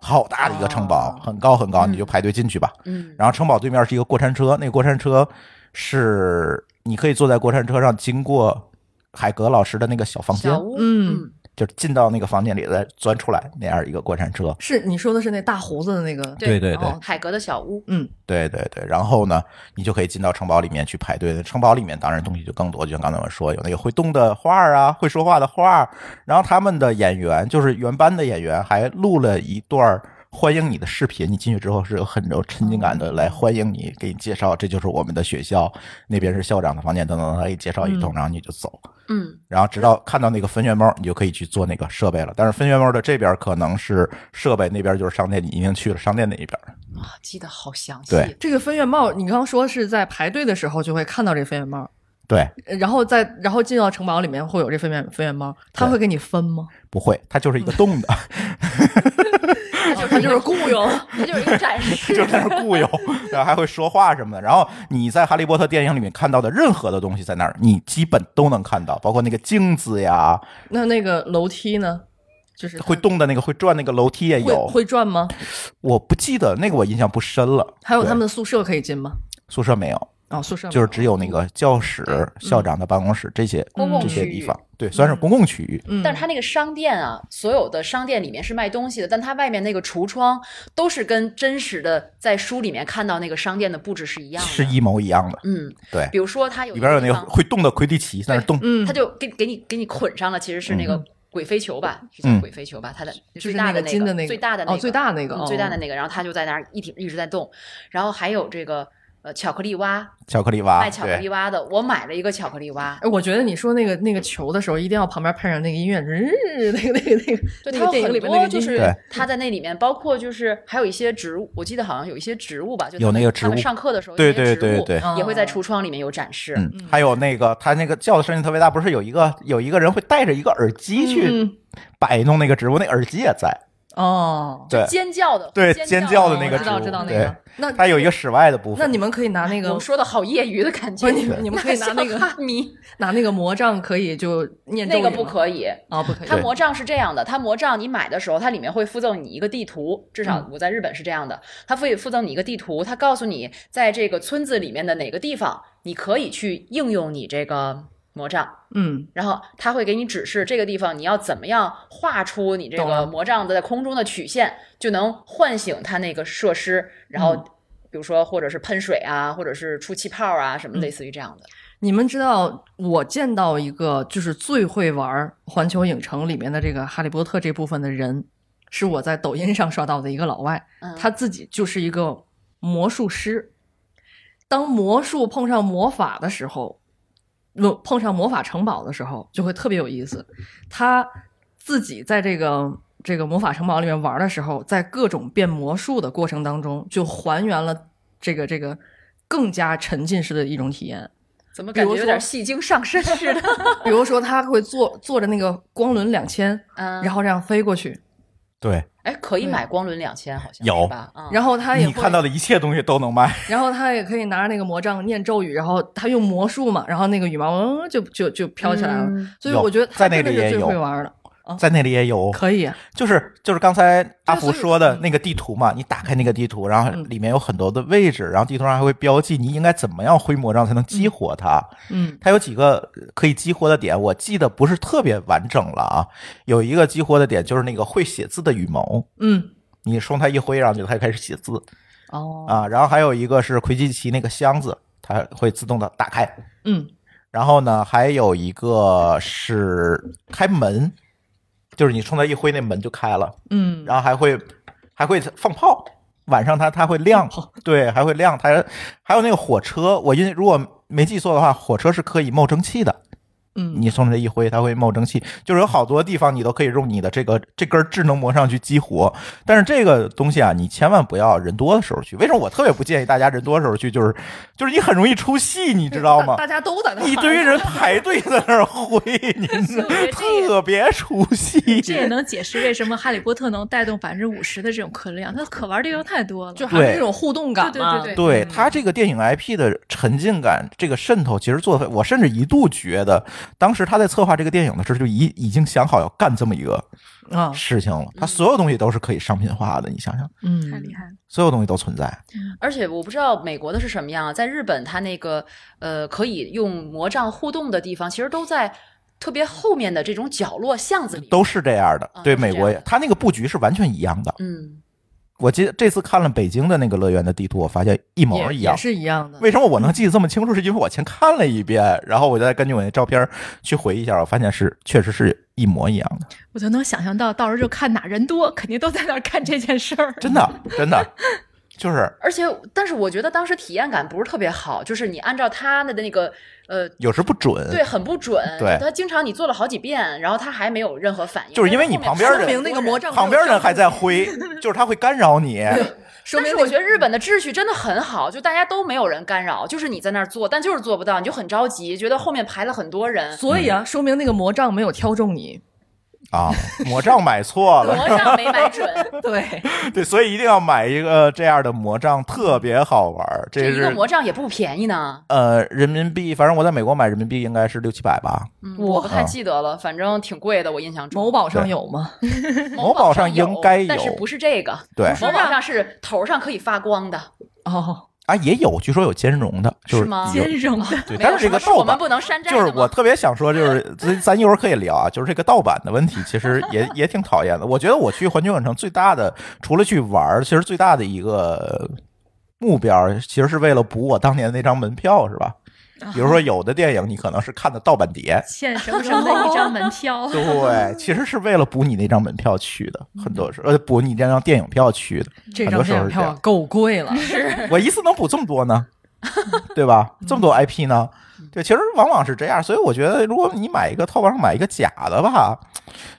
好大的一个城堡，哦。很高很高，你就排队进去吧。嗯，然后城堡对面是一个过山车，那个过山车是你可以坐在过山车上经过海格老师的那个小房间。嗯，就是进到那个房间里再钻出来那样一个过山车。是你说的是那大胡子的那个？对对对哦海格的小屋，嗯对对对，然后呢，你就可以进到城堡里面去排队。城堡里面当然东西就更多，就像刚才我说，有那个会动的画儿啊，会说话的画儿，然后他们的演员就是原班的演员，还录了一段儿欢迎你的视频。你进去之后是有很有沉浸感的来欢迎你，给你介绍这就是我们的学校，那边是校长的房间等等他，给你介绍一通，然后你就走。嗯，然后直到看到那个分院猫，你就可以去做那个设备了。但是分院猫的这边可能是设备，那边就是商店，你已经去了商店那一边。啊，记得好详细。对这个分院帽，你刚刚说是在排队的时候就会看到这分院帽，对，呃然后在然后进到城堡里面会有这分院分院猫，它会给你分吗？不会，它就是一个洞的，他就是雇佣。他就是一个战士，就在那儿雇佣，然后还会说话什么的。然后你在《哈利波特》电影里面看到的任何的东西，在那儿你基本都能看到，包括那个镜子呀，那那个楼梯呢？就是会动的那个会转那个楼梯也有。会转吗？我不记得那个，我印象不深了。还有他们的宿舍可以进吗？宿舍没有，哦，宿舍就是只有那个教室、校长的办公室这些公共这些区域地方，对，算是公共区域。嗯，但是它那个商店啊，所有的商店里面是卖东西的，但它外面那个橱窗都是跟真实的在书里面看到那个商店的布置是一样的，是一模一样的，嗯，对，比如说它有里边有那个会动的魁地奇在那动，嗯它就给给你给你捆上了，其实是那个鬼飞球吧，是叫嗯鬼飞球吧，它的最大的那个金的那个最大的那个哦最大那个嗯哦最大的那个，然后它就在那儿一直一直在动，然后还有这个呃巧克力蛙，巧克力蛙，卖巧克力，蛙的，我买了一个巧克力蛙，哎，我觉得你说那个那个球的时候，一定要旁边配上那个音乐，嗯那个那个那个就，它很。多就是对它在那里面，包括就是还有一些植物，我记得好像有一些植物吧，就有那个植物上课的时候，对有一些植物对对对也会在橱窗里面有展示。嗯，还有那个他那个叫的声音特别大，不是有一个有一个人会带着一个耳机去嗯摆弄那个植物，那耳机也在，哦，对。尖叫的，对，尖尖叫的那个知道知道那个。那它有一个室外的部分，那你们可以拿那个我说的好业余的感觉，你们你们可以拿那个像哈迷，拿那个魔杖，可以就念咒那个不可以。啊，不可以。它。魔杖是这样的，它魔杖你买的时候，它里面会附赠你一个地图，至嗯少我在日本是这样的，它会附赠你一个地图，它告诉你在这个村子里面的哪个地方，你可以去应用你这个魔杖。嗯，然后他会给你指示这个地方你要怎么样画出你这个魔杖的在空中的曲线，就能唤醒它那个设施。然后，嗯比如说或者是喷水啊，或者是出气泡啊，什么类似于这样的。你们知道我见到一个就是最会玩环球影城里面的这个哈利波特这部分的人，是我在抖音上刷到的一个老外，嗯，他自己就是一个魔术师。当魔术碰上魔法的时候，不碰上魔法城堡的时候，就会特别有意思。他自己在这个这个魔法城堡里面玩的时候，在各种变魔术的过程当中，就还原了这个这个更加沉浸式的一种体验。怎么感觉有点戏精上身 似的？比如说，他会坐坐着那个光轮两千，嗯，然后这样飞过去，对。哎，可以买光轮两千，好像有是吧？嗯，然后他也会你看到的一切东西都能卖，然后他也可以拿着那个魔杖念咒语，然后他用魔术嘛，然后那个羽毛嗯就就就飘起来了。嗯。所以我觉得他在那真的是最会玩的，在那里也有，可以。啊就是就是刚才阿福说的那个地图嘛，你打开那个地图，然后嗯里面有很多的位置，然后地图上还会标记你应该怎么样挥魔杖才能激活它。嗯它有几个可以激活的点，我记得不是特别完整了啊。有一个激活的点就是那个会写字的羽毛，嗯你冲它一挥，然后就它就开始写字哦啊。然后还有一个是魁地奇那个箱子，它会自动的打开。嗯然后呢，还有一个是开门，就是你冲它一挥，那门就开了。嗯然后还会还会放炮，晚上它它会亮，对，还会亮。它还有那个火车，我因为如果没记错的话，火车是可以冒蒸汽的。嗯你冲它一挥，它会冒蒸汽，就是有好多地方你都可以用你的这个这根智能膜上去激活。但是这个东西啊，你千万不要人多的时候去。为什么我特别不建议大家人多的时候去？就是就是你很容易出戏，你知道吗大？家都在那一堆人排队在那儿挥，你特别出戏。这也能解释为什么哈利波特能带动百分之五十的这种客量，它可玩的地方太多了。就还是对这种互动感嘛。对对对它这个电影 IP 的沉浸感，这个渗透其实做的，我甚至一度觉得，当时他在策划这个电影的时候，就已已经想好要干这么一个啊，事情了。他所有东西都是可以商品化的，你想想，嗯太厉害了！所有东西都存在。而且我不知道美国的是什么样啊，在日本它那个呃可以用魔杖互动的地方，其实都在特别后面的这种角落巷子里。都是这样的啊，对美国也都是这样的，它那个布局是完全一样的。嗯，我记得这次看了北京的那个乐园的地图，我发现一模一样也也。是一样的。为什么我能记得这么清楚？是因为我先看了一遍，然后我再根据我那照片去回忆一下，我发现是确实是一模一样的，我就能想象到，到时候就看哪人多，肯定都在那儿干这件事儿。真的真的，就是而且，但是我觉得当时体验感不是特别好，就是你按照他的那个呃，有时不准，对，很不准。对他经常你做了好几遍，然后他还没有任何反应，就是因为你旁边人那个魔杖旁边人还在挥，就是他会干扰你。说明但是我觉得日本的秩序真的很好，就大家都没有人干扰，就是你在那儿做，但就是做不到，你就很着急，觉得后面排了很多人，所以啊，说明那个魔杖没有挑中你。啊，魔杖买错了，魔杖没买准。对，对，所以一定要买一个这样的魔杖，特别好玩儿。这这一个是魔杖也不便宜呢，呃人民币，反正我在美国买人民币应该是六七百吧。嗯，我不太记得了，反正挺贵的，我印象中。某宝上有吗？某宝上应该有但是不是这个？对某宝上是头上可以发光的，哦，啊，也有，据说有兼容的，就是吗兼容的，对，但是这个盗版。们不能山寨就是我特别想说，就是 咱咱一会儿可以聊啊，就是这个盗版的问题，其实也 也挺讨厌的。我觉得我去环球影城最大的，除了去玩儿，其实最大的一个目标，其实是为了补我当年那张门票，是吧？比如说有的电影你可能是看的盗版碟，欠生生的一张门票。对，其实是为了补你那张门票去的，很多时候呃补你这张电影票去的，这很多时张电影候是这样。票够贵了。我一次能补这么多呢，对吧？这么多 IP 呢？对，其实往往是这样，所以我觉得，如果你买一个淘宝上买一个假的吧，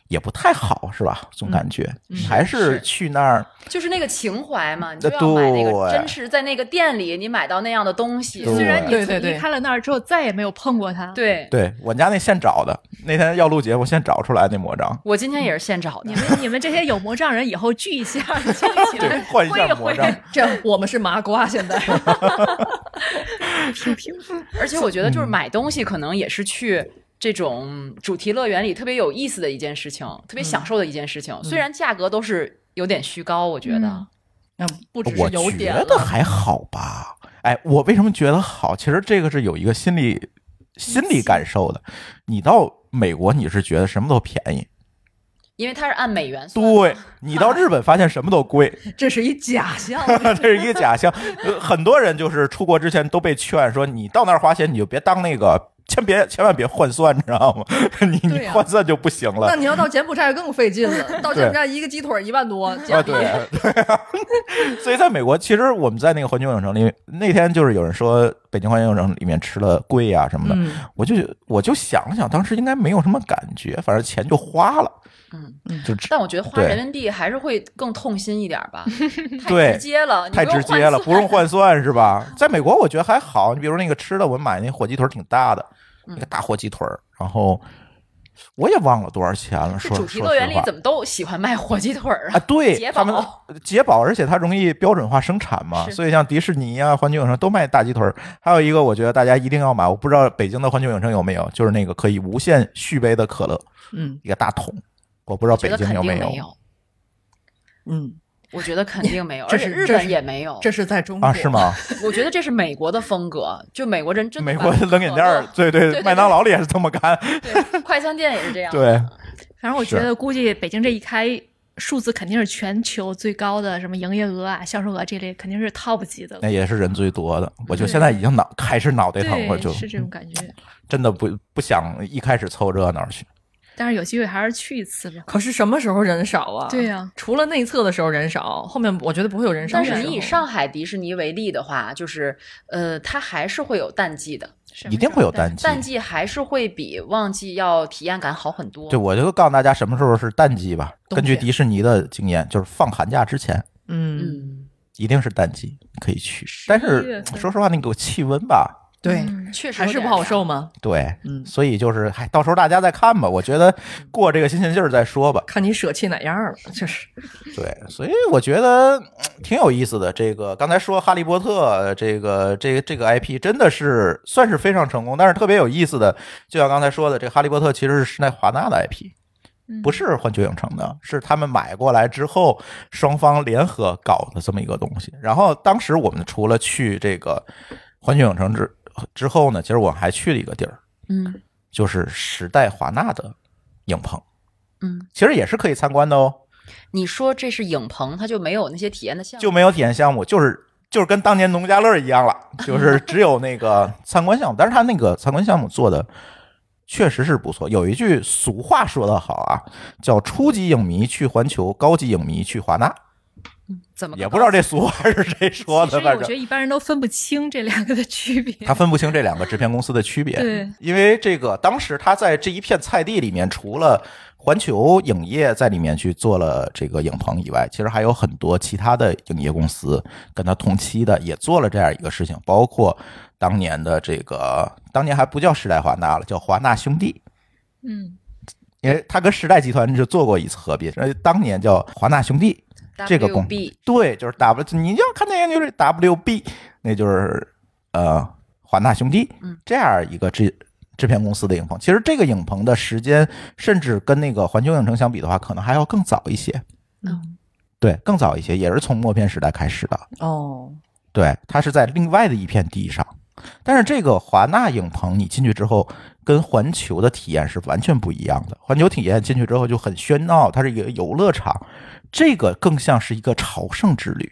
也不太好，是吧？总感觉、还是是去那儿，就是那个情怀嘛，你就呃要买那个对真实在那个店里你买到那样的东西。虽然你对对对离开了那儿之后再也没有碰过它，对，对我家那现找的，那天要录节目现找出来那魔杖，我今天也是现找的你。们你们这些有魔杖人以后聚一下，聚一起对来，换一下挥一挥魔杖，这我们是麻瓜，现在。而且我觉得嗯就是买东西可能也是去这种主题乐园里特别有意思的一件事情，特别享受的一件事情。虽然价格都是有点虚高，我觉得。嗯嗯，不只我是有点觉得，还好吧。哎，我为什么觉得好？其实这个是有一个心理心理感受的。你到美国，你是觉得什么都便宜，因为它是按美元算的。对你到日本发现什么都贵，这是一假象。这是一个假象。呃很多人就是出国之前都被劝说，你到那儿花钱你就别当那个，千别千万别换算，你知道吗？你你换算就不行了那。你要到柬埔寨更费劲了，到柬埔寨一个鸡腿一万多，对对啊，所以在美国，其实我们在那个环球影城里，那天就是有人说北京环球影城里面吃的贵呀、什么的，嗯我就我就想了想，当时应该没有什么感觉，反正钱就花了，嗯，就但我觉得花对人民币还是会更痛心一点吧，太对直接了，太直接了，不用换 算是吧？在美国我觉得还好，你比如那个吃的，我买那火鸡腿挺大的，嗯那个大火鸡腿儿，然后我也忘了多少钱了，说主题乐园里怎么都喜欢卖火鸡腿儿啊，对 解他们饱解饱，而且它容易标准化生产嘛，所以像迪士尼啊、环球影城都卖大鸡腿儿。还有一个，我觉得大家一定要买，我不知道北京的环球影城有没有，就是那个可以无限续杯的可乐，嗯一个大桶，我不知道北京有没有没有，嗯，我觉得肯定没有，这而且日本是这是也没有。这是在中国啊？是？吗？我觉得这是美国的风格，就美国人真的美国的冷饮店儿，对对对对麦当劳里也是这么干，对，快餐店也是这样。对，反正我觉得，估计北京这一开，数字肯定是全球最高的，什么营业额啊、销售额这类，肯定是 top 级的。那也是人最多的。我就现在已经脑开始脑袋疼了，就是这种感觉。真的不不想一开始凑热闹去。但是有机会还是去一次吧。可是什么时候人少啊？对呀除了内测的时候人少，后面我觉得不会有人少。但是你以上海迪士尼为例的话，就是呃，它还是会有淡季的，一定会有淡季。淡季还是会比旺季要体验感好很多。对，我就告诉大家什么时候是淡季吧。根据迪士尼的经验，就是放寒假之前嗯，嗯，一定是淡季，可以去。但是说实话，那个气温吧，对，嗯确实还是不好受吗？对，嗯所以就是，嗨到时候大家再看吧。我觉得过这个新鲜劲儿再说吧。看你舍弃哪样了，就是 对，所以我觉得嗯挺有意思的。这个刚才说《哈利波特》这个这个这个 IP 真的是算是非常成功，但是特别有意思的，就像刚才说的，这个《哈利波特》其实是施耐华纳的 IP，不是环球影城的，是他们买过来之后双方联合搞的这么一个东西。然后当时我们除了去这个环球影城之之后呢，其实我还去了一个地儿，嗯。就是时代华纳的影棚，嗯，其实也是可以参观的哦。你说这是影棚，它就没有那些体验的项目，就没有体验项目，就是就是跟当年农家乐一样了，就是 只有那个参观项目，但是它那个参观项目做的确实是不错。有一句俗话说得好啊，叫“初级影迷去环球，高级影迷去华纳怎么也不知道这俗话是谁 说的，其实反正我觉得一般人都分不清这两个的区别。他分不清这两个制片公司的区别。对，因为这个当时他在这一片菜地里面，除了环球影业在里面去做了这个影棚以外，其实还有很多其他的影业公司跟他同期的也做了这样一个事情，包括当年的这个当年还不叫时代华纳了，叫华纳兄弟。嗯，因为他跟时代集团就做过一次合并，呃，当年叫华纳兄弟，这个公 WB 对，就是 W，你要看电影就是 WB，那就是呃华纳兄弟，嗯，这样一个制制片公司的影棚。其实这个影棚的时间，甚至跟那个环球影城相比的话，可能还要更早一些。嗯，对，更早一些，也是从默片时代开始的。哦，对，它是在另外的一片地上。但是这个华纳影棚，你进去之后，跟环球的体验是完全不一样的。环球体验进去之后就很喧闹，它是一个游乐场，这个更像是一个朝圣之旅。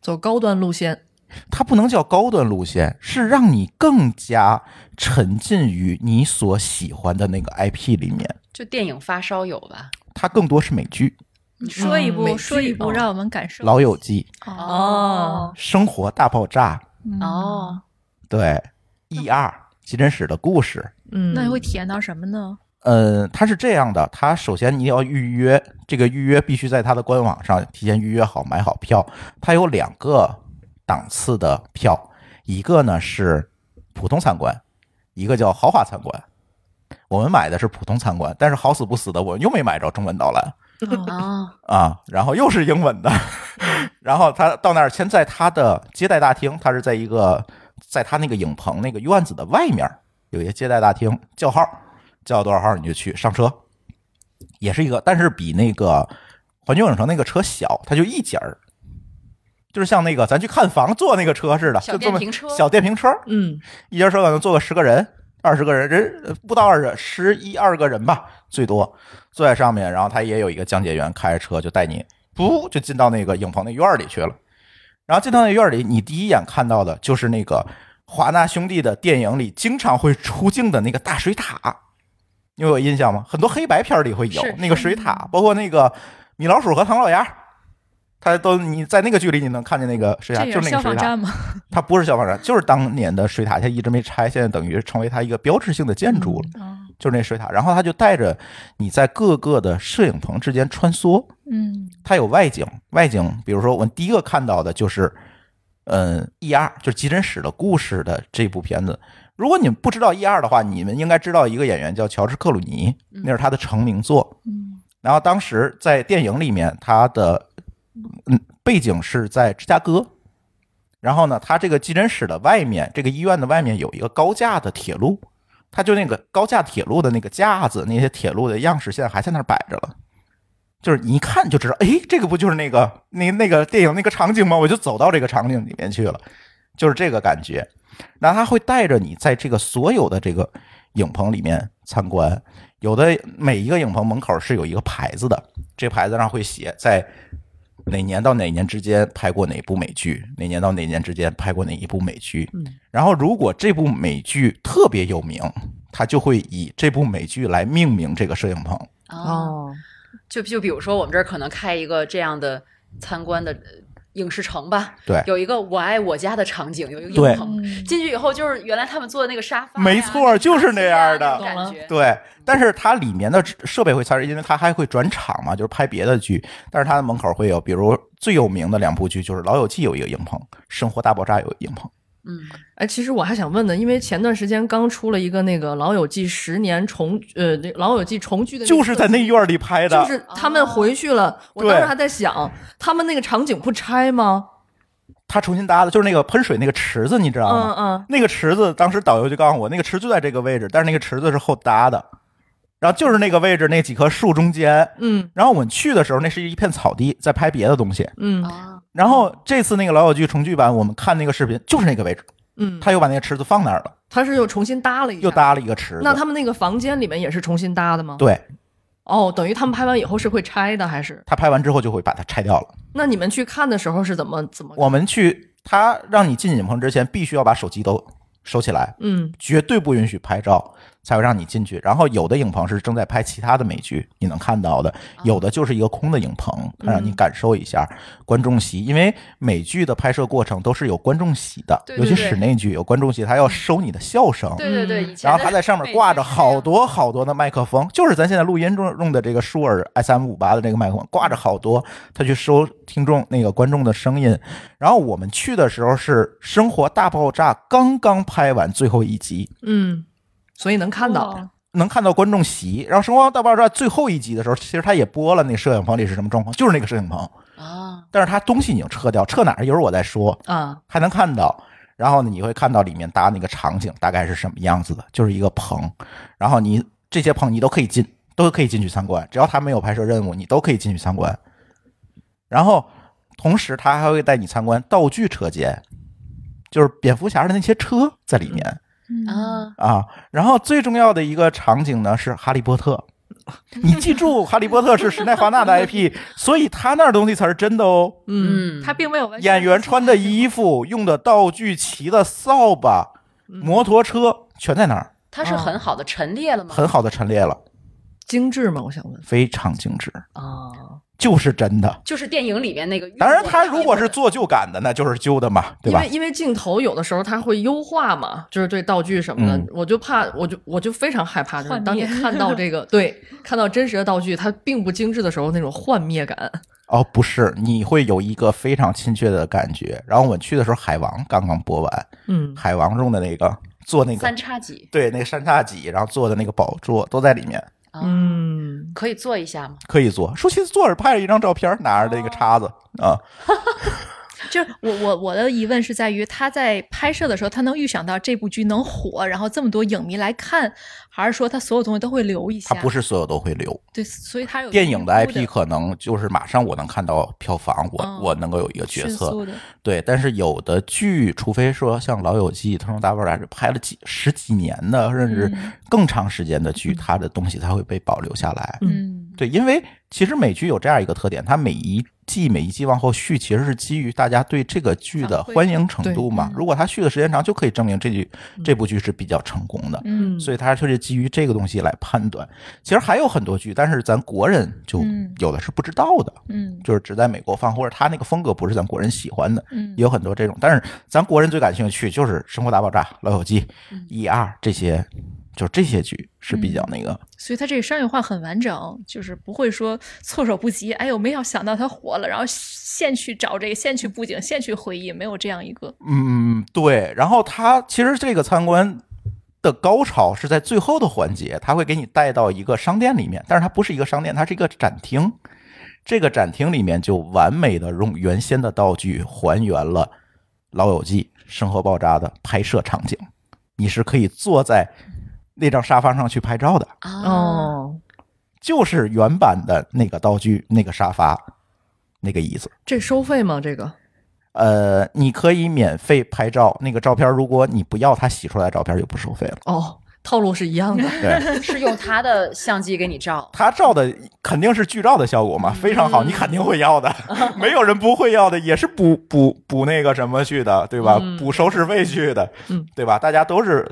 走高端路线。它不能叫高端路线，是让你更加沉浸于你所喜欢的那个 IP 里面。就电影发烧友吧。它更多是美剧，你说一部，嗯说一部，哦让我们感受《老友记》哦《生活大爆炸》嗯哦，对，《E.R. 急诊室的故事》。嗯，那你会体验到什么呢？嗯，它是这样的，它首先你要预约，这个预约必须在它的官网上提前预约好，买好票。它有两个档次的票，一个呢是普通参观，一个叫豪华参观。我们买的是普通参观，但是好死不死的，我又没买着中文导览啊，啊，然后又是英文的，然后他到那儿先在他的接待大厅，他是在一个在他那个影棚那个院子的外面有一个接待大厅，叫号，叫多少号你就去上车，也是一个，但是比那个环球影城那个车小，它就一节儿，就是像那个咱去看房坐那个车似的，小电瓶车。小电瓶车，嗯。一节车可能坐个十个人、二十个人，人呃不到二十，十一二个人吧，最多。坐在上面，然后他也有一个讲解员开着车就带你，噗就进到那个影棚那院里去了。然后进到那院里，你第一眼看到的就是那个华纳兄弟的电影里经常会出镜的那个大水塔，你有印象吗？很多黑白片儿里会有那个水塔，包括那个米老鼠和唐老鸭。他都你在那个剧里你能看见那个水塔，就是是那个水塔。吗？它不是消防站，就是当年的水塔，它一直没拆，现在等于成为它一个标志性的建筑了，嗯，就是那水塔。然后他就带着你在各个的摄影棚之间穿梭，嗯它有外景，外景，比如说我第一个看到的就是，嗯，E.R. 就是急诊室的故事的这部片子。如果你们不知道 E.R. 的话，你们应该知道一个演员叫乔治·克鲁尼，那是他的成名作。嗯然后当时在电影里面，他的嗯背景是在芝加哥。然后呢，他这个急诊室的外面，这个医院的外面有一个高架的铁路，他就那个高架铁路的那个架子，那些铁路的样式现在还在那儿摆着了。就是你一看就知道，哎，这个不就是那个那那个电影那个场景吗？我就走到这个场景里面去了，就是这个感觉。然后他会带着你在这个所有的这个影棚里面参观，有的每一个影棚门口是有一个牌子的，这牌子上会写在哪年到哪年之间拍过哪部美剧，哪年到哪年之间拍过哪一部美剧。嗯，然后如果这部美剧特别有名，他就会以这部美剧来命名这个摄影棚。哦，哦，就就比如说我们这儿可能开一个这样的参观的呃影视城吧，对有一个我爱我家的场景，有一个影棚，嗯进去以后就是原来他们坐的那个沙发呀，没错就是那样的感觉。对，但是它里面的设备会参，因为它还会转场嘛，就是拍别的剧。但是它的门口会有，比如最有名的两部剧，就是《老友记》有一个影棚，《生活大爆炸》有一个影棚。嗯，哎，其实我还想问呢，因为前段时间刚出了一个那个《老友记》十年重呃，那《老友记》重聚的就是在那院里拍的，就是他们回去了，我当时还在想，他们那个场景不拆吗？他重新搭的，就是那个喷水那个池子，你知道嗯吗？嗯嗯，那个池子，当时导游就告诉我，那个池就在这个位置，但是那个池子是后搭的，然后就是那个位置那几棵树中间。嗯然后我们去的时候，那是一片草地，在拍别的东西。嗯啊，然后这次那个老友记重聚版，我们看那个视频，就是那个位置，嗯，他又把那个池子放那儿了，他是又重新搭了一下，又。搭了一个池子。那他们那个房间里面也是重新搭的吗？。对哦，等于他们拍完以后是会拆的，还是？他拍完之后就会把它拆掉了。那你们去看的时候是怎么怎么？我们去，他让你进影棚之前必须要把手机都收起来，嗯绝对不允许拍照。才会让你进去。然后有的影棚是正在拍其他的美剧，你能看到的；有的就是一个空的影棚，它让你感受一下观众席。因为美剧的拍摄过程都是有观众席的，尤其室内剧有观众席，它要收你的笑声。对对对，然后它在上面挂着好多好多的麦克风，就是咱现在录音中用的这个舒尔 SM 五八的这个麦克风，挂着好多，它去收听众那个观众的声音。然后我们去的时候是《生活大爆炸》刚刚拍完最后一集，嗯，所以能看到。哇能看到观众席。然后《生活大爆炸》最后一集的时候，其实他也播了那摄影棚里是什么状况，就是那个摄影棚，啊，但是他东西已经撤掉，撤哪儿一会儿我再说。啊，还能看到。然后呢，你会看到里面搭那个场景大概是什么样子的，就是一个棚。然后你这些棚你都可以进，都可以进去参观，只要他没有拍摄任务，你都可以进去参观。然后同时他还会带你参观道具车间，就是蝙蝠侠的那些车在里面嗯啊，啊。然后最重要的一个场景呢是哈利波特。你记住，哈利波特是史奈华纳的 IP，所以他那儿东西才是真的哦。嗯，嗯，他并没有演员穿的衣服、用的道具、骑的扫把、摩托车全在那儿，它是很好的陈列了吗？很好的陈列了，精致吗？我想问非常精致，啊，就是真的。就是电影里面那个。当然，他如果是做旧感的，那就是旧的嘛，对吧因为？因为镜头有的时候它会优化嘛，就是对道具什么的，嗯我就怕，我就我就非常害怕，就是当你看到这个 对看到真实的道具它并不精致的时候，那种幻灭感。哦，不是，你会有一个非常亲切的感觉。然后我们去的时候，海王刚刚播完，嗯，海王中的那个做那个三个叉戟，对那个三叉戟，然后做的那个宝座都在里面，啊，嗯，可以做一下吗？可以做。舒淇坐着拍了一张照片，拿着这个叉子啊，就是我我我的疑问是在于他在拍摄的时候，他能预想到这部剧能火，然后这么多影迷来看，还是说他所有东西都会留一下？他不是所有都会留。对，所以他有电影的 IP 可能就是马上我能看到票房，我、嗯我能够有一个角色，迅速的，对。但是有的剧，除非说像《老友记》《特种大爆炸》是拍了几十几年的，甚至嗯更长时间的剧，它的东西才会被保留下来。嗯对，因为其实美剧有这样一个特点，它每一季每一季往后续，其实是基于大家对这个剧的欢迎程度嘛。嗯如果它续的时间长，就可以证明这剧这部剧是比较成功的。嗯所以它就是基于这个东西来判断。其实还有很多剧，但是咱国人就嗯有的是不知道的，嗯就是只在美国放，或者他那个风格不是咱国人喜欢的，嗯也有很多这种。但是咱国人最感兴趣就是《生活大爆炸》《老友记》嗯 ER 这些，就这些剧是比较那个。所以它这个商业化很完整，就是不会说措手不及。哎呦，没有想到它火了，然后现去找这个，现去布景，现去回忆，没有这样一个。嗯，对。然后它其实这个参观。的高潮是在最后的环节，它会给你带到一个商店里面，但是它不是一个商店，它是一个展厅。这个展厅里面就完美的用原先的道具还原了《老友记》《生活爆炸》的拍摄场景，你是可以坐在那张沙发上去拍照的，啊，哦，就是原版的那个道具、那个沙发、那个椅子。这收费吗？这个呃，你可以免费拍照，那个照片如果你不要他洗出来照片就不收费了。哦，套路是一样的。对，是用他的相机给你照。他照的肯定是剧照的效果嘛，非常好，你肯定会要的，没有人不会要的，也是补补补那个什么去的，对吧？嗯补收视费去的，嗯，对吧？大家都是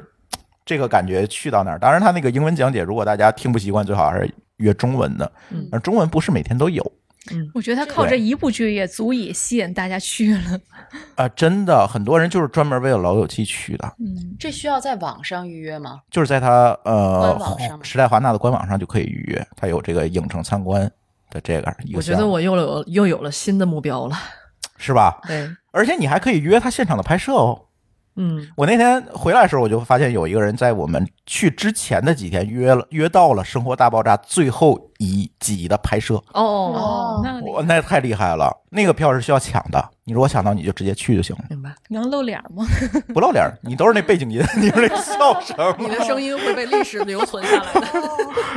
这个感觉去到那儿。当然，他那个英文讲解，如果大家听不习惯，最好还是约中文的，嗯而中文不是每天都有。嗯我觉得他靠这一部剧也足以吸引大家去了。啊、真的，很多人就是专门为了老友记去的，嗯，这需要在网上预约吗？就是在他呃官网上时代华纳的官网上就可以预约，他有这个影城参观的这个我觉，得我又有又有了新的目标了。是吧？对，而且你还可以约他现场的拍摄哦。嗯，我那天回来的时候，我就发现有一个人在我们去之前的几天约了约到了《生活大爆炸》最后一集的拍摄，哦，哦。那哇，那太厉害了！那个票是需要抢的，你如果想到你就直接去就行了，明白。能露脸吗？不露脸，你都是那背景音，你是那笑声。你的声音会被历史留存下来的。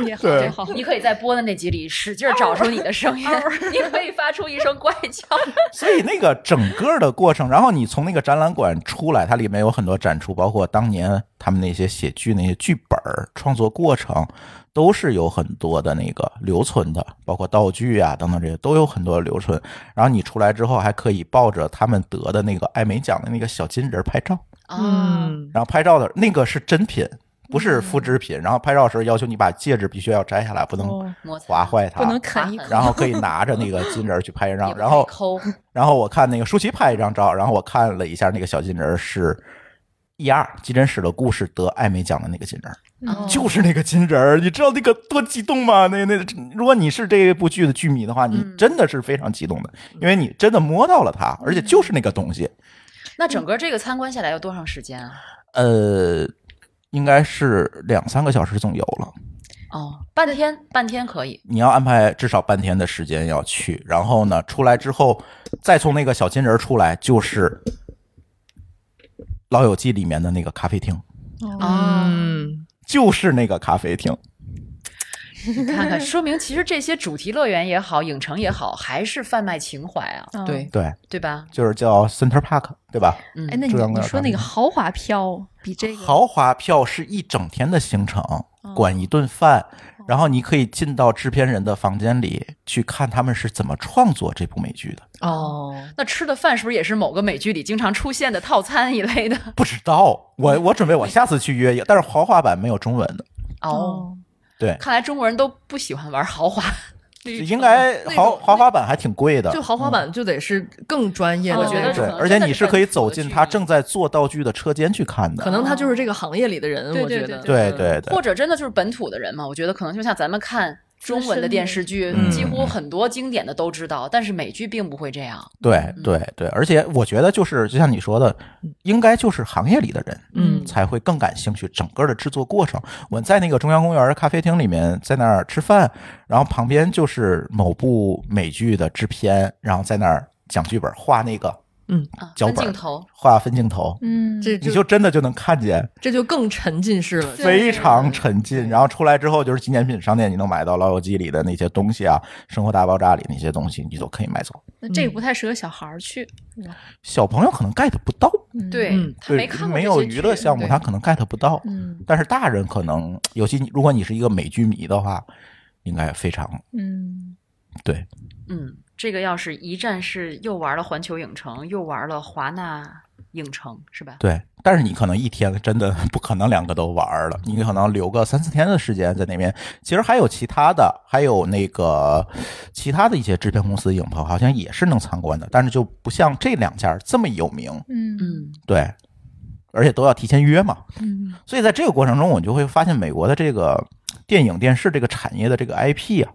也好，对也好。你可以在播的那集里使劲儿找出你的声音，你可以发出一声怪叫。所以那个整个的过程，然后你从那个展览馆出来，它里面有很多展出，包括当年他们那些写剧那些剧本创作过程，都是有很多的那个留存的，包括道具啊等等这些都有很多留存。然后你出来之后，还可以抱着他们得的那个艾美奖的那个小金人儿拍照，啊，嗯，然后拍照的那个是真品。不是复制品。然后拍照时要求你把戒指必须要摘下来，不能划坏它，不能啃一口。然后可以拿着那个金人儿去拍一张 然后抠，然后我看那个舒淇拍一张照，然后我看了一下那个小金人儿是 E R 金针史的故事得艾美奖的那个金人就是那个金人儿，你知道那个多激动吗？那那如果你是这部剧的剧迷的话，你嗯真的是非常激动的，因为你真的摸到了它，而且就是那个东西。那整个这个参观下来要多长时间啊？呃，应该是两三个小时总有了。哦，半天，半天可以。你要安排至少半天的时间要去，然后呢，出来之后再从那个小金人儿出来，就是《老友记》里面的那个咖啡厅，哦，嗯，就是那个咖啡厅。你看看，说明其实这些主题乐园也好，影城也好，还是贩卖情怀啊，嗯。对，对，对吧？就是叫 Center Park，对吧？嗯哎，那你你说那个豪华票比这个。豪华票是一整天的行程，管一顿饭，然后你可以进到制片人的房间里去看他们是怎么创作这部美剧的。哦，那吃的饭是不是也是某个美剧里经常出现的套餐一类的？不知道，我我准备我下次去约一个，但是豪华版没有中文的。哦，对，看来中国人都不喜欢玩豪华。应该豪豪华版还挺贵的，就豪华版就得是更专业的我那种，对觉得而且你是可以走进他正在做道具的车间去看的。可能他就是这个行业里的人，我觉得，对对对或，者真的就是本土的人嘛？我觉得可能就像咱们看中文的电视剧，嗯几乎很多经典的都知道，但是美剧并不会这样。对对对，而且我觉得就是就像你说的，应该就是行业里的人，嗯才会更感兴趣整个的制作过程。我在那个中央公园咖啡厅里面，在那儿吃饭，然后旁边就是某部美剧的制片，然后在那儿讲剧本，画那个啊，脚本镜头，画分镜头，嗯，这你就真的就能看见。这就更沉浸式了。非常沉浸，然后出来之后就是纪念品商店，你能买到《老友记》里的那些东西啊，《生活大爆炸》里那些东西，你都可以买走。那这个不太适合小孩儿去。小朋友可能 get 不到，对嗯他没，看没有娱乐项目，他可能 get 不到。嗯但是大人可能，尤其你如果你是一个美剧迷的话，应该非常嗯，对。嗯，这个要是一站式又玩了环球影城，又玩了华纳影城，是吧？对，但是你可能一天真的不可能两个都玩了，你可能留个三四天的时间在那边。其实还有其他的，还有那个其他的一些制片公司影棚，好像也是能参观的，但是就不像这两家这么有名。嗯嗯，对，而且都要提前约嘛。嗯所以在这个过程中，我就会发现美国的这个电影电视这个产业的这个 IP 啊，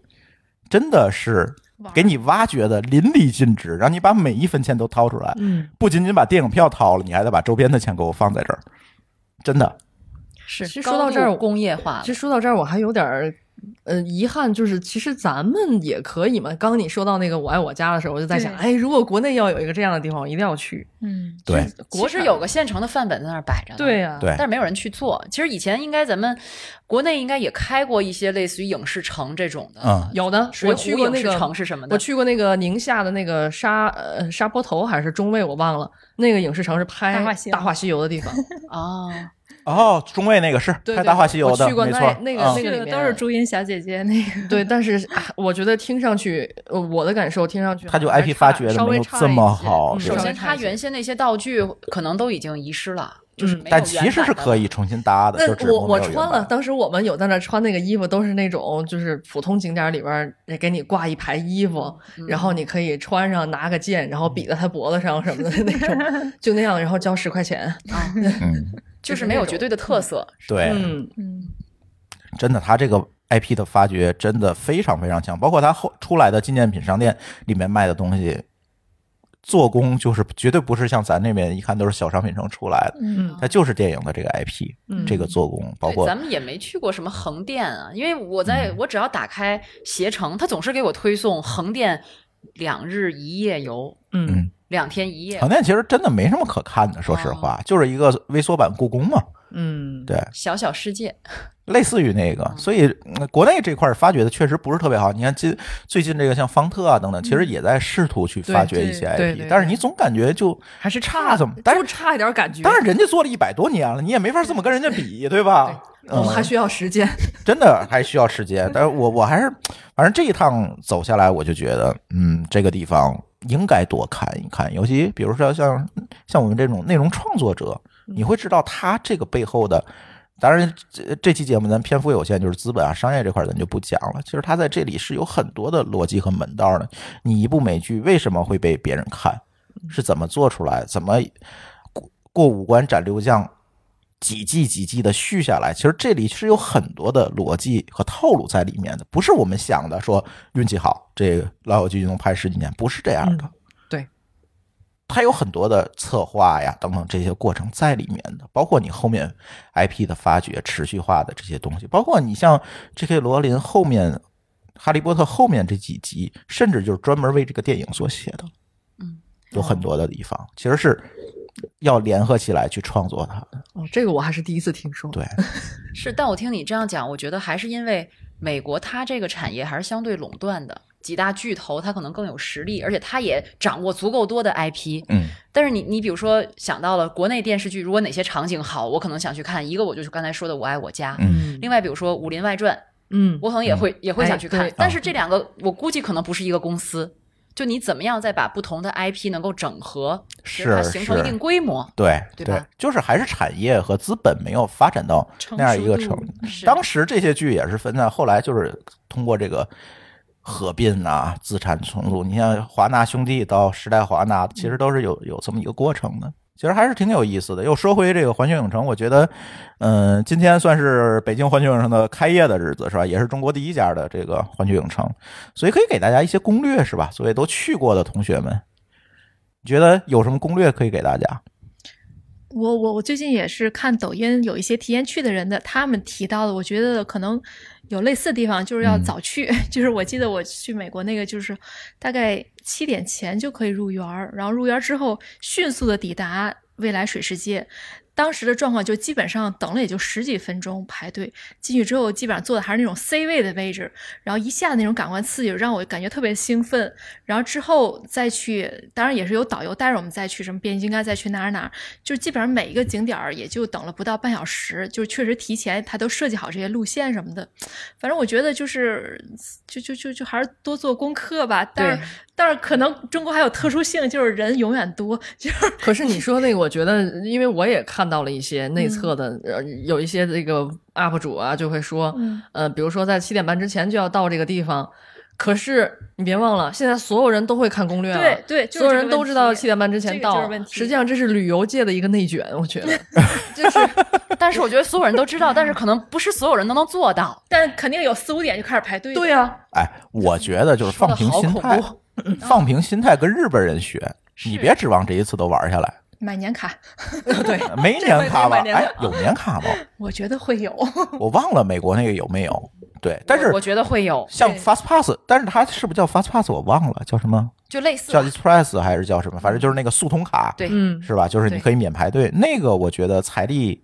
真的是给你挖掘的淋漓尽致，让你把每一分钱都掏出来。嗯，不仅仅把电影票掏了，你还得把周边的钱给我放在这儿，真的。是。其实说到这儿工业化其实说到这儿，我还有点儿呃遗憾，就是其实咱们也可以嘛。刚刚你说到那个我爱我家的时候，我就在想，对哎，如果国内要有一个这样的地方，我一定要去。嗯对国实有个现成的范本在那儿摆着呢。对呀、对但是没有人去做。其实以前应该咱们国内应该也开过一些类似于影视城这种的，嗯有的，我去过浒影视那个城是什么的？我去过那个宁夏的那个沙呃沙坡头还是中卫，我忘了。那个影视城是拍大话西游大话西游的地方，哦，哦，中卫那个是拍《对对大话西游》的，我去过那没错。嗯那个那个都是朱茵小姐姐那个。对，但是啊我觉得听上去，呃我的感受听上去他就还 IP 差发掘得稍微没有这么差一些。嗯好首先它稍微差一些。原先那些道具可能都已经遗失了，就是嗯没有但其实是可以。重新搭的，那我我穿了，当时我们有在那穿那个衣服，都是那种就是普通景点里边儿给你挂一排衣服，嗯然后你可以穿上拿个剑，然后比在他脖子上什么的 那种，就那样，然后交十块钱。嗯，就是没有绝对的特色。对，嗯，嗯真的，他这个 IP 的发掘真的非常非常强，包括它后出来的纪念品商店里面卖的东西，做工就是绝对不是像咱那边一看都是小商品城出来的，嗯。它就是电影的这个 IP，、嗯。这个做工，包，括咱们也没去过什么横店啊，因为我在、嗯。我只要打开携程，它总是给我推送横店两日一夜游，嗯。嗯，两天一夜。横，店其实真的没什么可看的，说实话，就是一个微缩版故宫嘛，嗯，对，小小世界。类似于那个，所以、嗯国内这块儿发掘的确实不是特别好。你看近最近这个像方特啊等等，其实也在试图去发掘一些 IP，对但是你总感觉就还是差怎么，但就是差一点感觉。当然人家做了一百多年了，你也没法这么跟人家比，对吧？嗯我们还需要时间。真的还需要时间，但是我我还是，反正这一趟走下来，我就觉得，嗯，这个地方应该多看一看，尤其比如说像像我们这种内容创作者，你会知道他这个背后的当然，这这期节目咱篇幅有限，就是资本啊、商业这块咱就不讲了。其实它在这里是有很多的逻辑和门道的。你一部美剧为什么会被别人看？是怎么做出来？怎么过过五关斩六将？几季几季的续下来，其实这里是有很多的逻辑和套路在里面的，不是我们想的说运气好，这个《老友记》就能拍十几年，不是这样的。它有很多的策划呀等等这些过程在里面的，包括你后面 IP 的发掘、持续化的这些东西，包括你像 J.K. 罗琳后面《哈利波特》后面这几集，甚至就是专门为这个电影所写的，嗯，有很多的地方其实是要联合起来去创作它的。哦，这个我还是第一次听说。对，是，但我听你这样讲，我觉得还是因为美国它这个产业还是相对垄断的，几大巨头它可能更有实力，而且它也掌握足够多的 IP。嗯，但是你你比如说想到了国内电视剧，如果哪些场景好，我可能想去看。一个我就是刚才说的《我爱我家》，嗯另外比如说《武林外传》，嗯，我可能也会、也会想去看。哎但是这两个我估计可能不是一个公司。就你怎么样再把不同的 IP 能够整合，使它是形成一定规模？对对吧就是还是产业和资本没有发展到那样一个程度。当时这些剧也是分在，后来就是通过这个合并啊、资产重组。你像华纳兄弟到时代华纳，其实都是有有这么一个过程的。其实还是挺有意思的。又说回这个环球影城，我觉得，嗯、今天算是北京环球影城的开业的日子，是吧？也是中国第一家的这个环球影城，所以可以给大家一些攻略，是吧？所谓都去过的同学们，你觉得有什么攻略可以给大家？我我我最近也是看抖音有一些提前去的人的，他们提到的，我觉得可能有类似的地方，就是要嗯早去。就是我记得我去美国那个，就是大概七点前就可以入园儿，然后入园之后迅速的抵达未来水世界。当时的状况就基本上等了也就十几分钟排队进去之后，基本上坐的还是那种 C 位的位置，然后一下那种感官刺激让我感觉特别兴奋。然后之后再去，当然也是有导游带着我们再去什么变形金刚，再去哪儿哪儿，就基本上每一个景点儿也就等了不到半小时，就是确实提前他都设计好这些路线什么的。反正我觉得就是就就就就还是多做功课吧。但是对但是可能中国还有特殊性，就是人永远多，就是可是你说那个，我觉得，因为我也看到了一些内测的，呃，有一些这个 UP 主啊，就会说，嗯呃，比如说在七点半之前就要到这个地方。可是你别忘了，现在所有人都会看攻略了，对对就是所有人都知道题七点半之前到。实际上这是旅游界的一个内卷，我觉得，就是 但是我觉得所有人都知道，但是可能不是所有人都能做到。但肯定有四五点就开始排队的。对呀、哎，我觉得就是放平心态 放平心态跟日本人学，你别指望这一次都玩下来。买年卡，对，没年卡吧哎，有年卡吗？我觉得会有。我忘了美国那个有没有。对，但是我觉得会有，像 Fast Pass，但是它是不是叫 Fast Pass？我忘了叫什么，就类似叫 Express 还是叫什么？反正就是那个速通卡，对嗯，是吧？就是你可以免排队。那个我觉得财力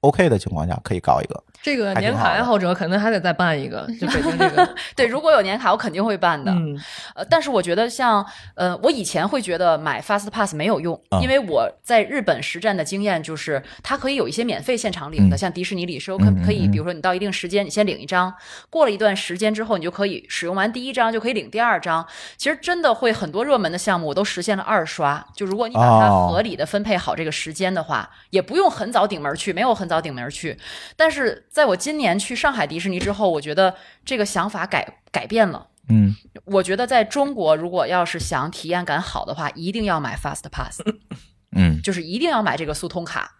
OK 的情况下可以搞一个。这个年卡爱好者可能还得再办一个，就北京这个，对，如果有年卡，我肯定会办的。嗯，呃，但是我觉得像呃，我以前会觉得买 Fast Pass 没有用，嗯因为我在日本实战的经验就是，它可以有一些免费现场领的，嗯像迪士尼里是有可可以，嗯比如说你到一定时间，你先领一张，过了一段时间之后，你就可以使用完第一张就可以领第二张。其实真的会很多热门的项目我都实现了二刷，就如果你把它哦合理的分配好这个时间的话，也不用很早顶门去，没有很早顶门去。但是在我今年去上海迪士尼之后，我觉得这个想法改改变了。嗯，我觉得在中国，如果要是想体验感好的话，一定要买 Fast Pass，嗯，就是一定要买这个速通卡。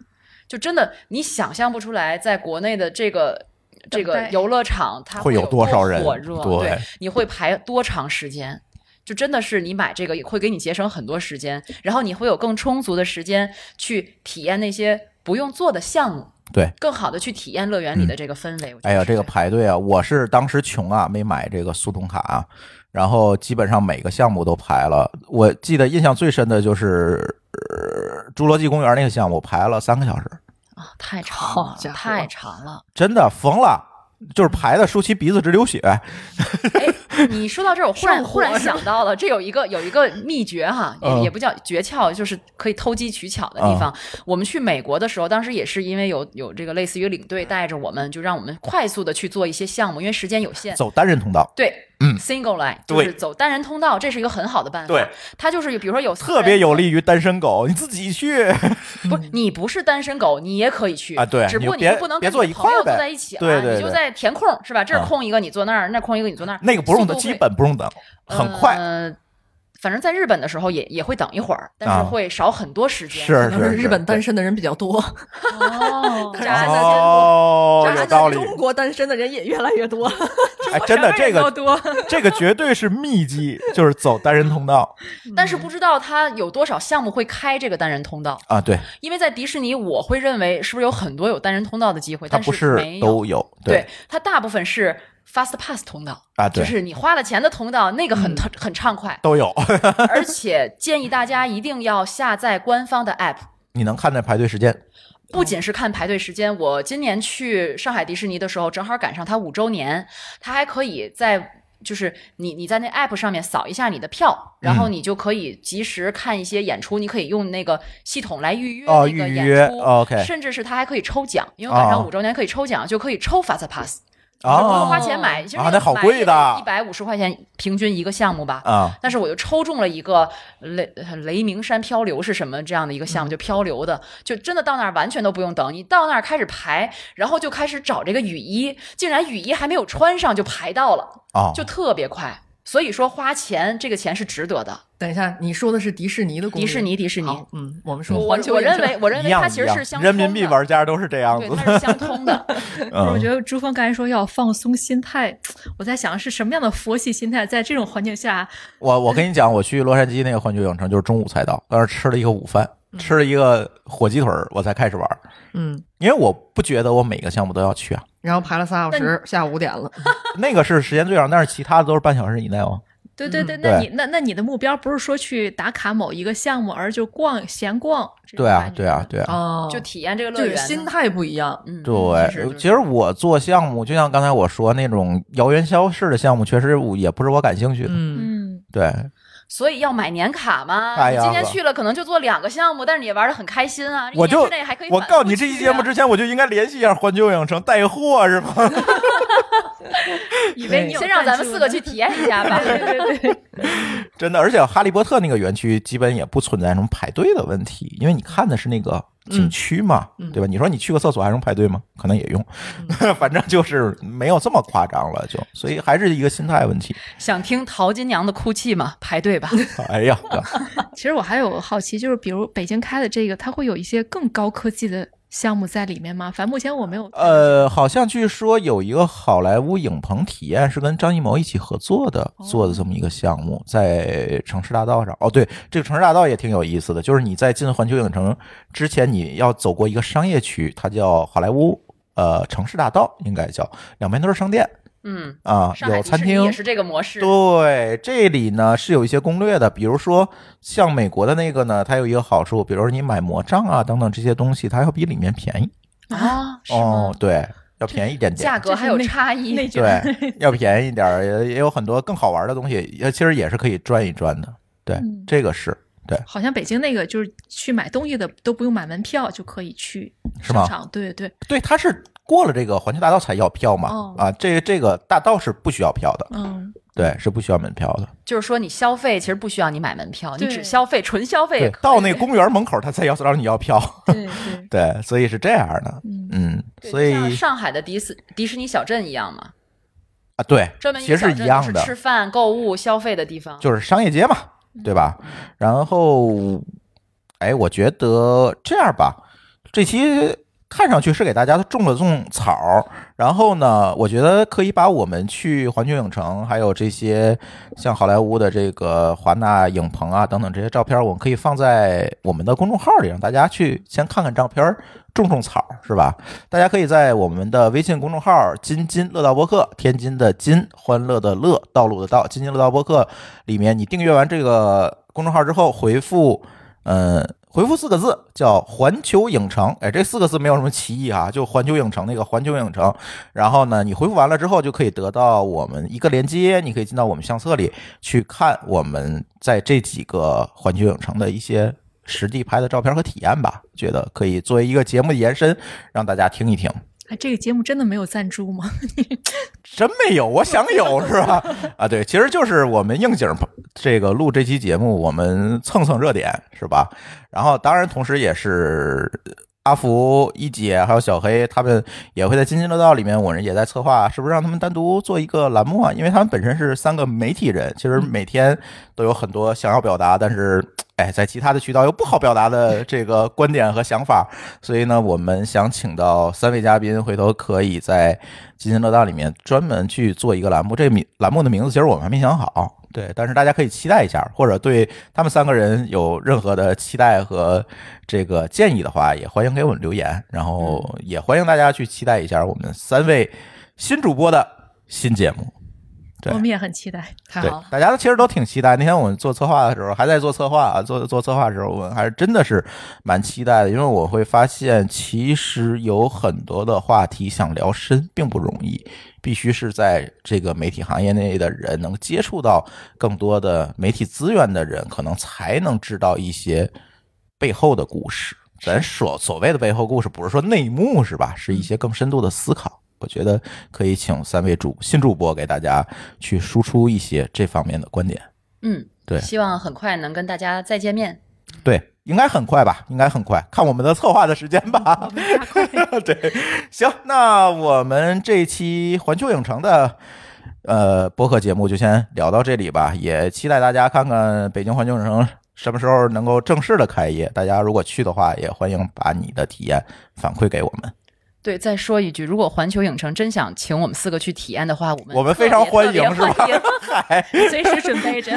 就真的你想象不出来，在国内的这个这个游乐场，它会有有多少人火热？对你会排多长时间？就真的是你买这个也会给你节省很多时间，然后你会有更充足的时间去体验那些不用做的项目，对。更好的去体验乐园里的这个氛围。哎呀，这个排队啊，我是当时穷啊，没买这个速通卡啊，然后基本上每个项目都排了。我记得印象最深的就是呃侏罗纪公园那个项目，排了三个小时，啊，太长了太长了。真的疯了，就是排的舒淇鼻子直流血。哎，你说到这儿，我忽然忽然想到了，这有一个有一个秘诀哈，也、嗯。也不叫诀窍，就是可以偷机取巧的地方。我们去美国的时候，当时也是因为有有这个类似于领队带着我们，就让我们快速的去做一些项目，因为时间有限。走单人通道，对，嗯。single line，就是走单人通道，这是一个很好的办法。对，它就是比如说有特别有利于单身狗，你自己去。不你不是单身狗，你也可以去。啊对只不过你就不能跟你的朋友坐在一起了，对对对你就在填空是吧？这儿啊空一个你坐那儿，那儿空一个你坐那儿，那个不用基本不用等，很快。呃反正在日本的时候也也会等一会儿，但啊是会少很多时间。是可能是日本单身的人比较多，哦，渣男哦，渣男有道理。中国单身的人也越来越多。哎，真的，这个多，这个绝对是秘籍，就是走单人通道 但是不知道他有多少项目会开这个单人通道，啊。对，因为在迪士尼，我会认为是不是有很多有单人通道的机会，但它不是没有。都有。对，它大部分是 Fast Pass 通道，啊，对，就是你花了钱的通道，那个很、很畅快，都有。而且建议大家一定要下载官方的 app。你能看见排队时间不仅是看排队时间，我今年去上海迪士尼的时候，正好赶上它五周年，它还可以在就是你你在那 app 上面扫一下你的票，然后你就可以及时看一些演出，你可以用那个系统来预约哦那个预约演出，OK 甚至是它还可以抽奖，因为赶哦上五周年可以抽奖，就可以抽 Fast Pass。啊不用花钱买，其实啊那好贵的一百五十块钱平均一个项目吧。啊但是我就抽中了一个雷雷鸣山漂流是什么这样的一个嗯项目，就漂流的，就真的到那儿完全都不用等，你到那儿开始排，然后就开始找这个雨衣，竟然雨衣还没有穿上就排到了，啊！就特别快。所以说花钱这个钱是值得的。等一下，你说的是迪士尼的攻略迪士尼，迪士尼，嗯，我们说我我认为我认为它其实是相人民币玩家都是这样对，子它是相通的。嗯我觉得朱峰刚才说要放松心态，我在想是什么样的佛系心态，在这种环境下，我我跟你讲，我去洛杉矶那个环球影城就是中午才到，当时吃了一个午饭，吃了一个火鸡腿儿，我才开始玩儿。嗯，因为我不觉得我每个项目都要去啊，然后排了仨小时，下午五点了。那个是时间最长，但是其他的都是半小时以内哦。对对对，嗯那你那那你的目标不是说去打卡某一个项目，而就逛闲逛对啊对啊，对啊。哦，就体验这个乐就是园呢，心态不一样。嗯，对，是是其实我做项目，就像刚才我说那种摇元宵式的项目，确实也不是我感兴趣的。嗯，嗯，对，所以要买年卡吗。哎呀你今天去了可能就做两个项目，但是你也玩的很开心啊。我就一年之内还可以我告诉你，这期节目之前我就应该联系一下环球影城带货是吗？以为你先让咱们四个去体验一下吧。对对对，真的，而且哈利波特那个园区基本也不存在什么排队的问题，因为你看的是那个景区嘛，嗯对吧？你说你去个厕所还用排队吗？可能也用，反正就是没有这么夸张了，就所以还是一个心态问题。想听淘金娘的哭泣吗？排队吧。哎呀，其实我还有好奇，就是比如北京开的这个，它会有一些更高科技的项目在里面吗？反正目前我没有。呃，好像据说有一个好莱坞影棚体验是跟张艺谋一起合作的做的这么一个项目，在城市大道上。哦，对，这个城市大道也挺有意思的，就是你在进环球影城之前，你要走过一个商业区，它叫好莱坞呃城市大道，应该叫，两边都是商店嗯，啊，有餐厅也。是这个模式。对，这里呢是有一些攻略的，比如说像美国的那个呢，它有一个好处，比如说你买魔杖啊等等这些东西，它要比里面便宜啊，哦，对，要便宜一点点。价格还有差异。对，要便宜一点儿，也也有很多更好玩的东西，也其实也是可以转一转的。对，嗯这个是对，好像北京那个就是去买东西的都不用买门票就可以去是吗商场。对对，对，它是过了这个环球大道才要票嘛。哦啊，这个这个大道是不需要票的，嗯，对，是不需要门票的。就是说你消费其实不需要你买门票，你只消费纯消费到那公园门口，他才要让你要票。对对，对，所以是这样的。嗯，嗯，所以像上海的迪斯迪士尼小镇一样嘛，啊，对专门，一其实是一样的，吃饭、购物、消费的地方。就是商业街嘛，对吧？然后，哎，我觉得这样吧，这期看上去是给大家种了种草，然后呢，我觉得可以把我们去环球影城，还有这些像好莱坞的这个华纳影棚啊等等这些照片，我们可以放在我们的公众号里，让大家去先看看照片。种种草是吧？大家可以在我们的微信公众号“津津乐道播客”，天津的津，欢乐的乐，道路的道，津津乐道播客里面，你订阅完这个公众号之后，回复嗯，回复四个字叫“环球影城”，哎，这四个字没有什么歧义啊，就环球影城那个环球影城。然后呢，你回复完了之后，就可以得到我们一个链接，你可以进到我们相册里去看我们在这几个环球影城的一些实地拍的照片和体验吧。觉得可以作为一个节目的延伸，让大家听一听。哎，这个节目真的没有赞助吗？真没有，我想有是吧？啊，对，其实就是我们应景儿这个录这期节目，我们蹭蹭热点是吧？然后当然同时也是阿福、一姐还有小黑他们也会在津津乐道里面，我们也在策划，是不是让他们单独做一个栏目啊？因为他们本身是三个媒体人，其实每天都有很多想要表达，但是。哎，在其他的渠道又不好表达的这个观点和想法，所以呢，我们想请到三位嘉宾，回头可以在津津乐道里面专门去做一个栏目。这名栏目的名字其实我们还没想好，对，但是大家可以期待一下，或者对他们三个人有任何的期待和这个建议的话，也欢迎给我们留言，然后也欢迎大家去期待一下我们三位新主播的新节目。对我们也很期待。对太好了，，大家其实都挺期待。那天我们做策划的时候，还在做策划啊，做做策划的时候，我们还是真的是蛮期待的，因为我会发现，其实有很多的话题想聊深并不容易，必须是在这个媒体行业内的人能接触到更多的媒体资源的人，可能才能知道一些背后的故事。咱所所谓的背后故事，不是说内幕是吧？是一些更深度的思考。我觉得可以请三位主新主播给大家去输出一些这方面的观点。嗯，对希望很快能跟大家再见面。对，应该很快吧？应该很快，看我们的策划的时间吧。对，行，那我们这一期环球影城的呃播客节目就先聊到这里吧。也期待大家看看北京环球影城什么时候能够正式的开业。大家如果去的话，也欢迎把你的体验反馈给我们。对，再说一句，如果环球影城真想请我们四个去体验的话，我们我们非常欢迎，是吧 随时准备着。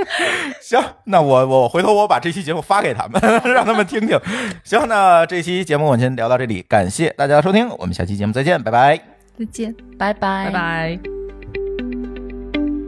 行，那我我回头我把这期节目发给他们，让他们听听。行，那这期节目我们先聊到这里，感谢大家的收听，我们下期节目再见，拜拜。再见。拜拜拜拜。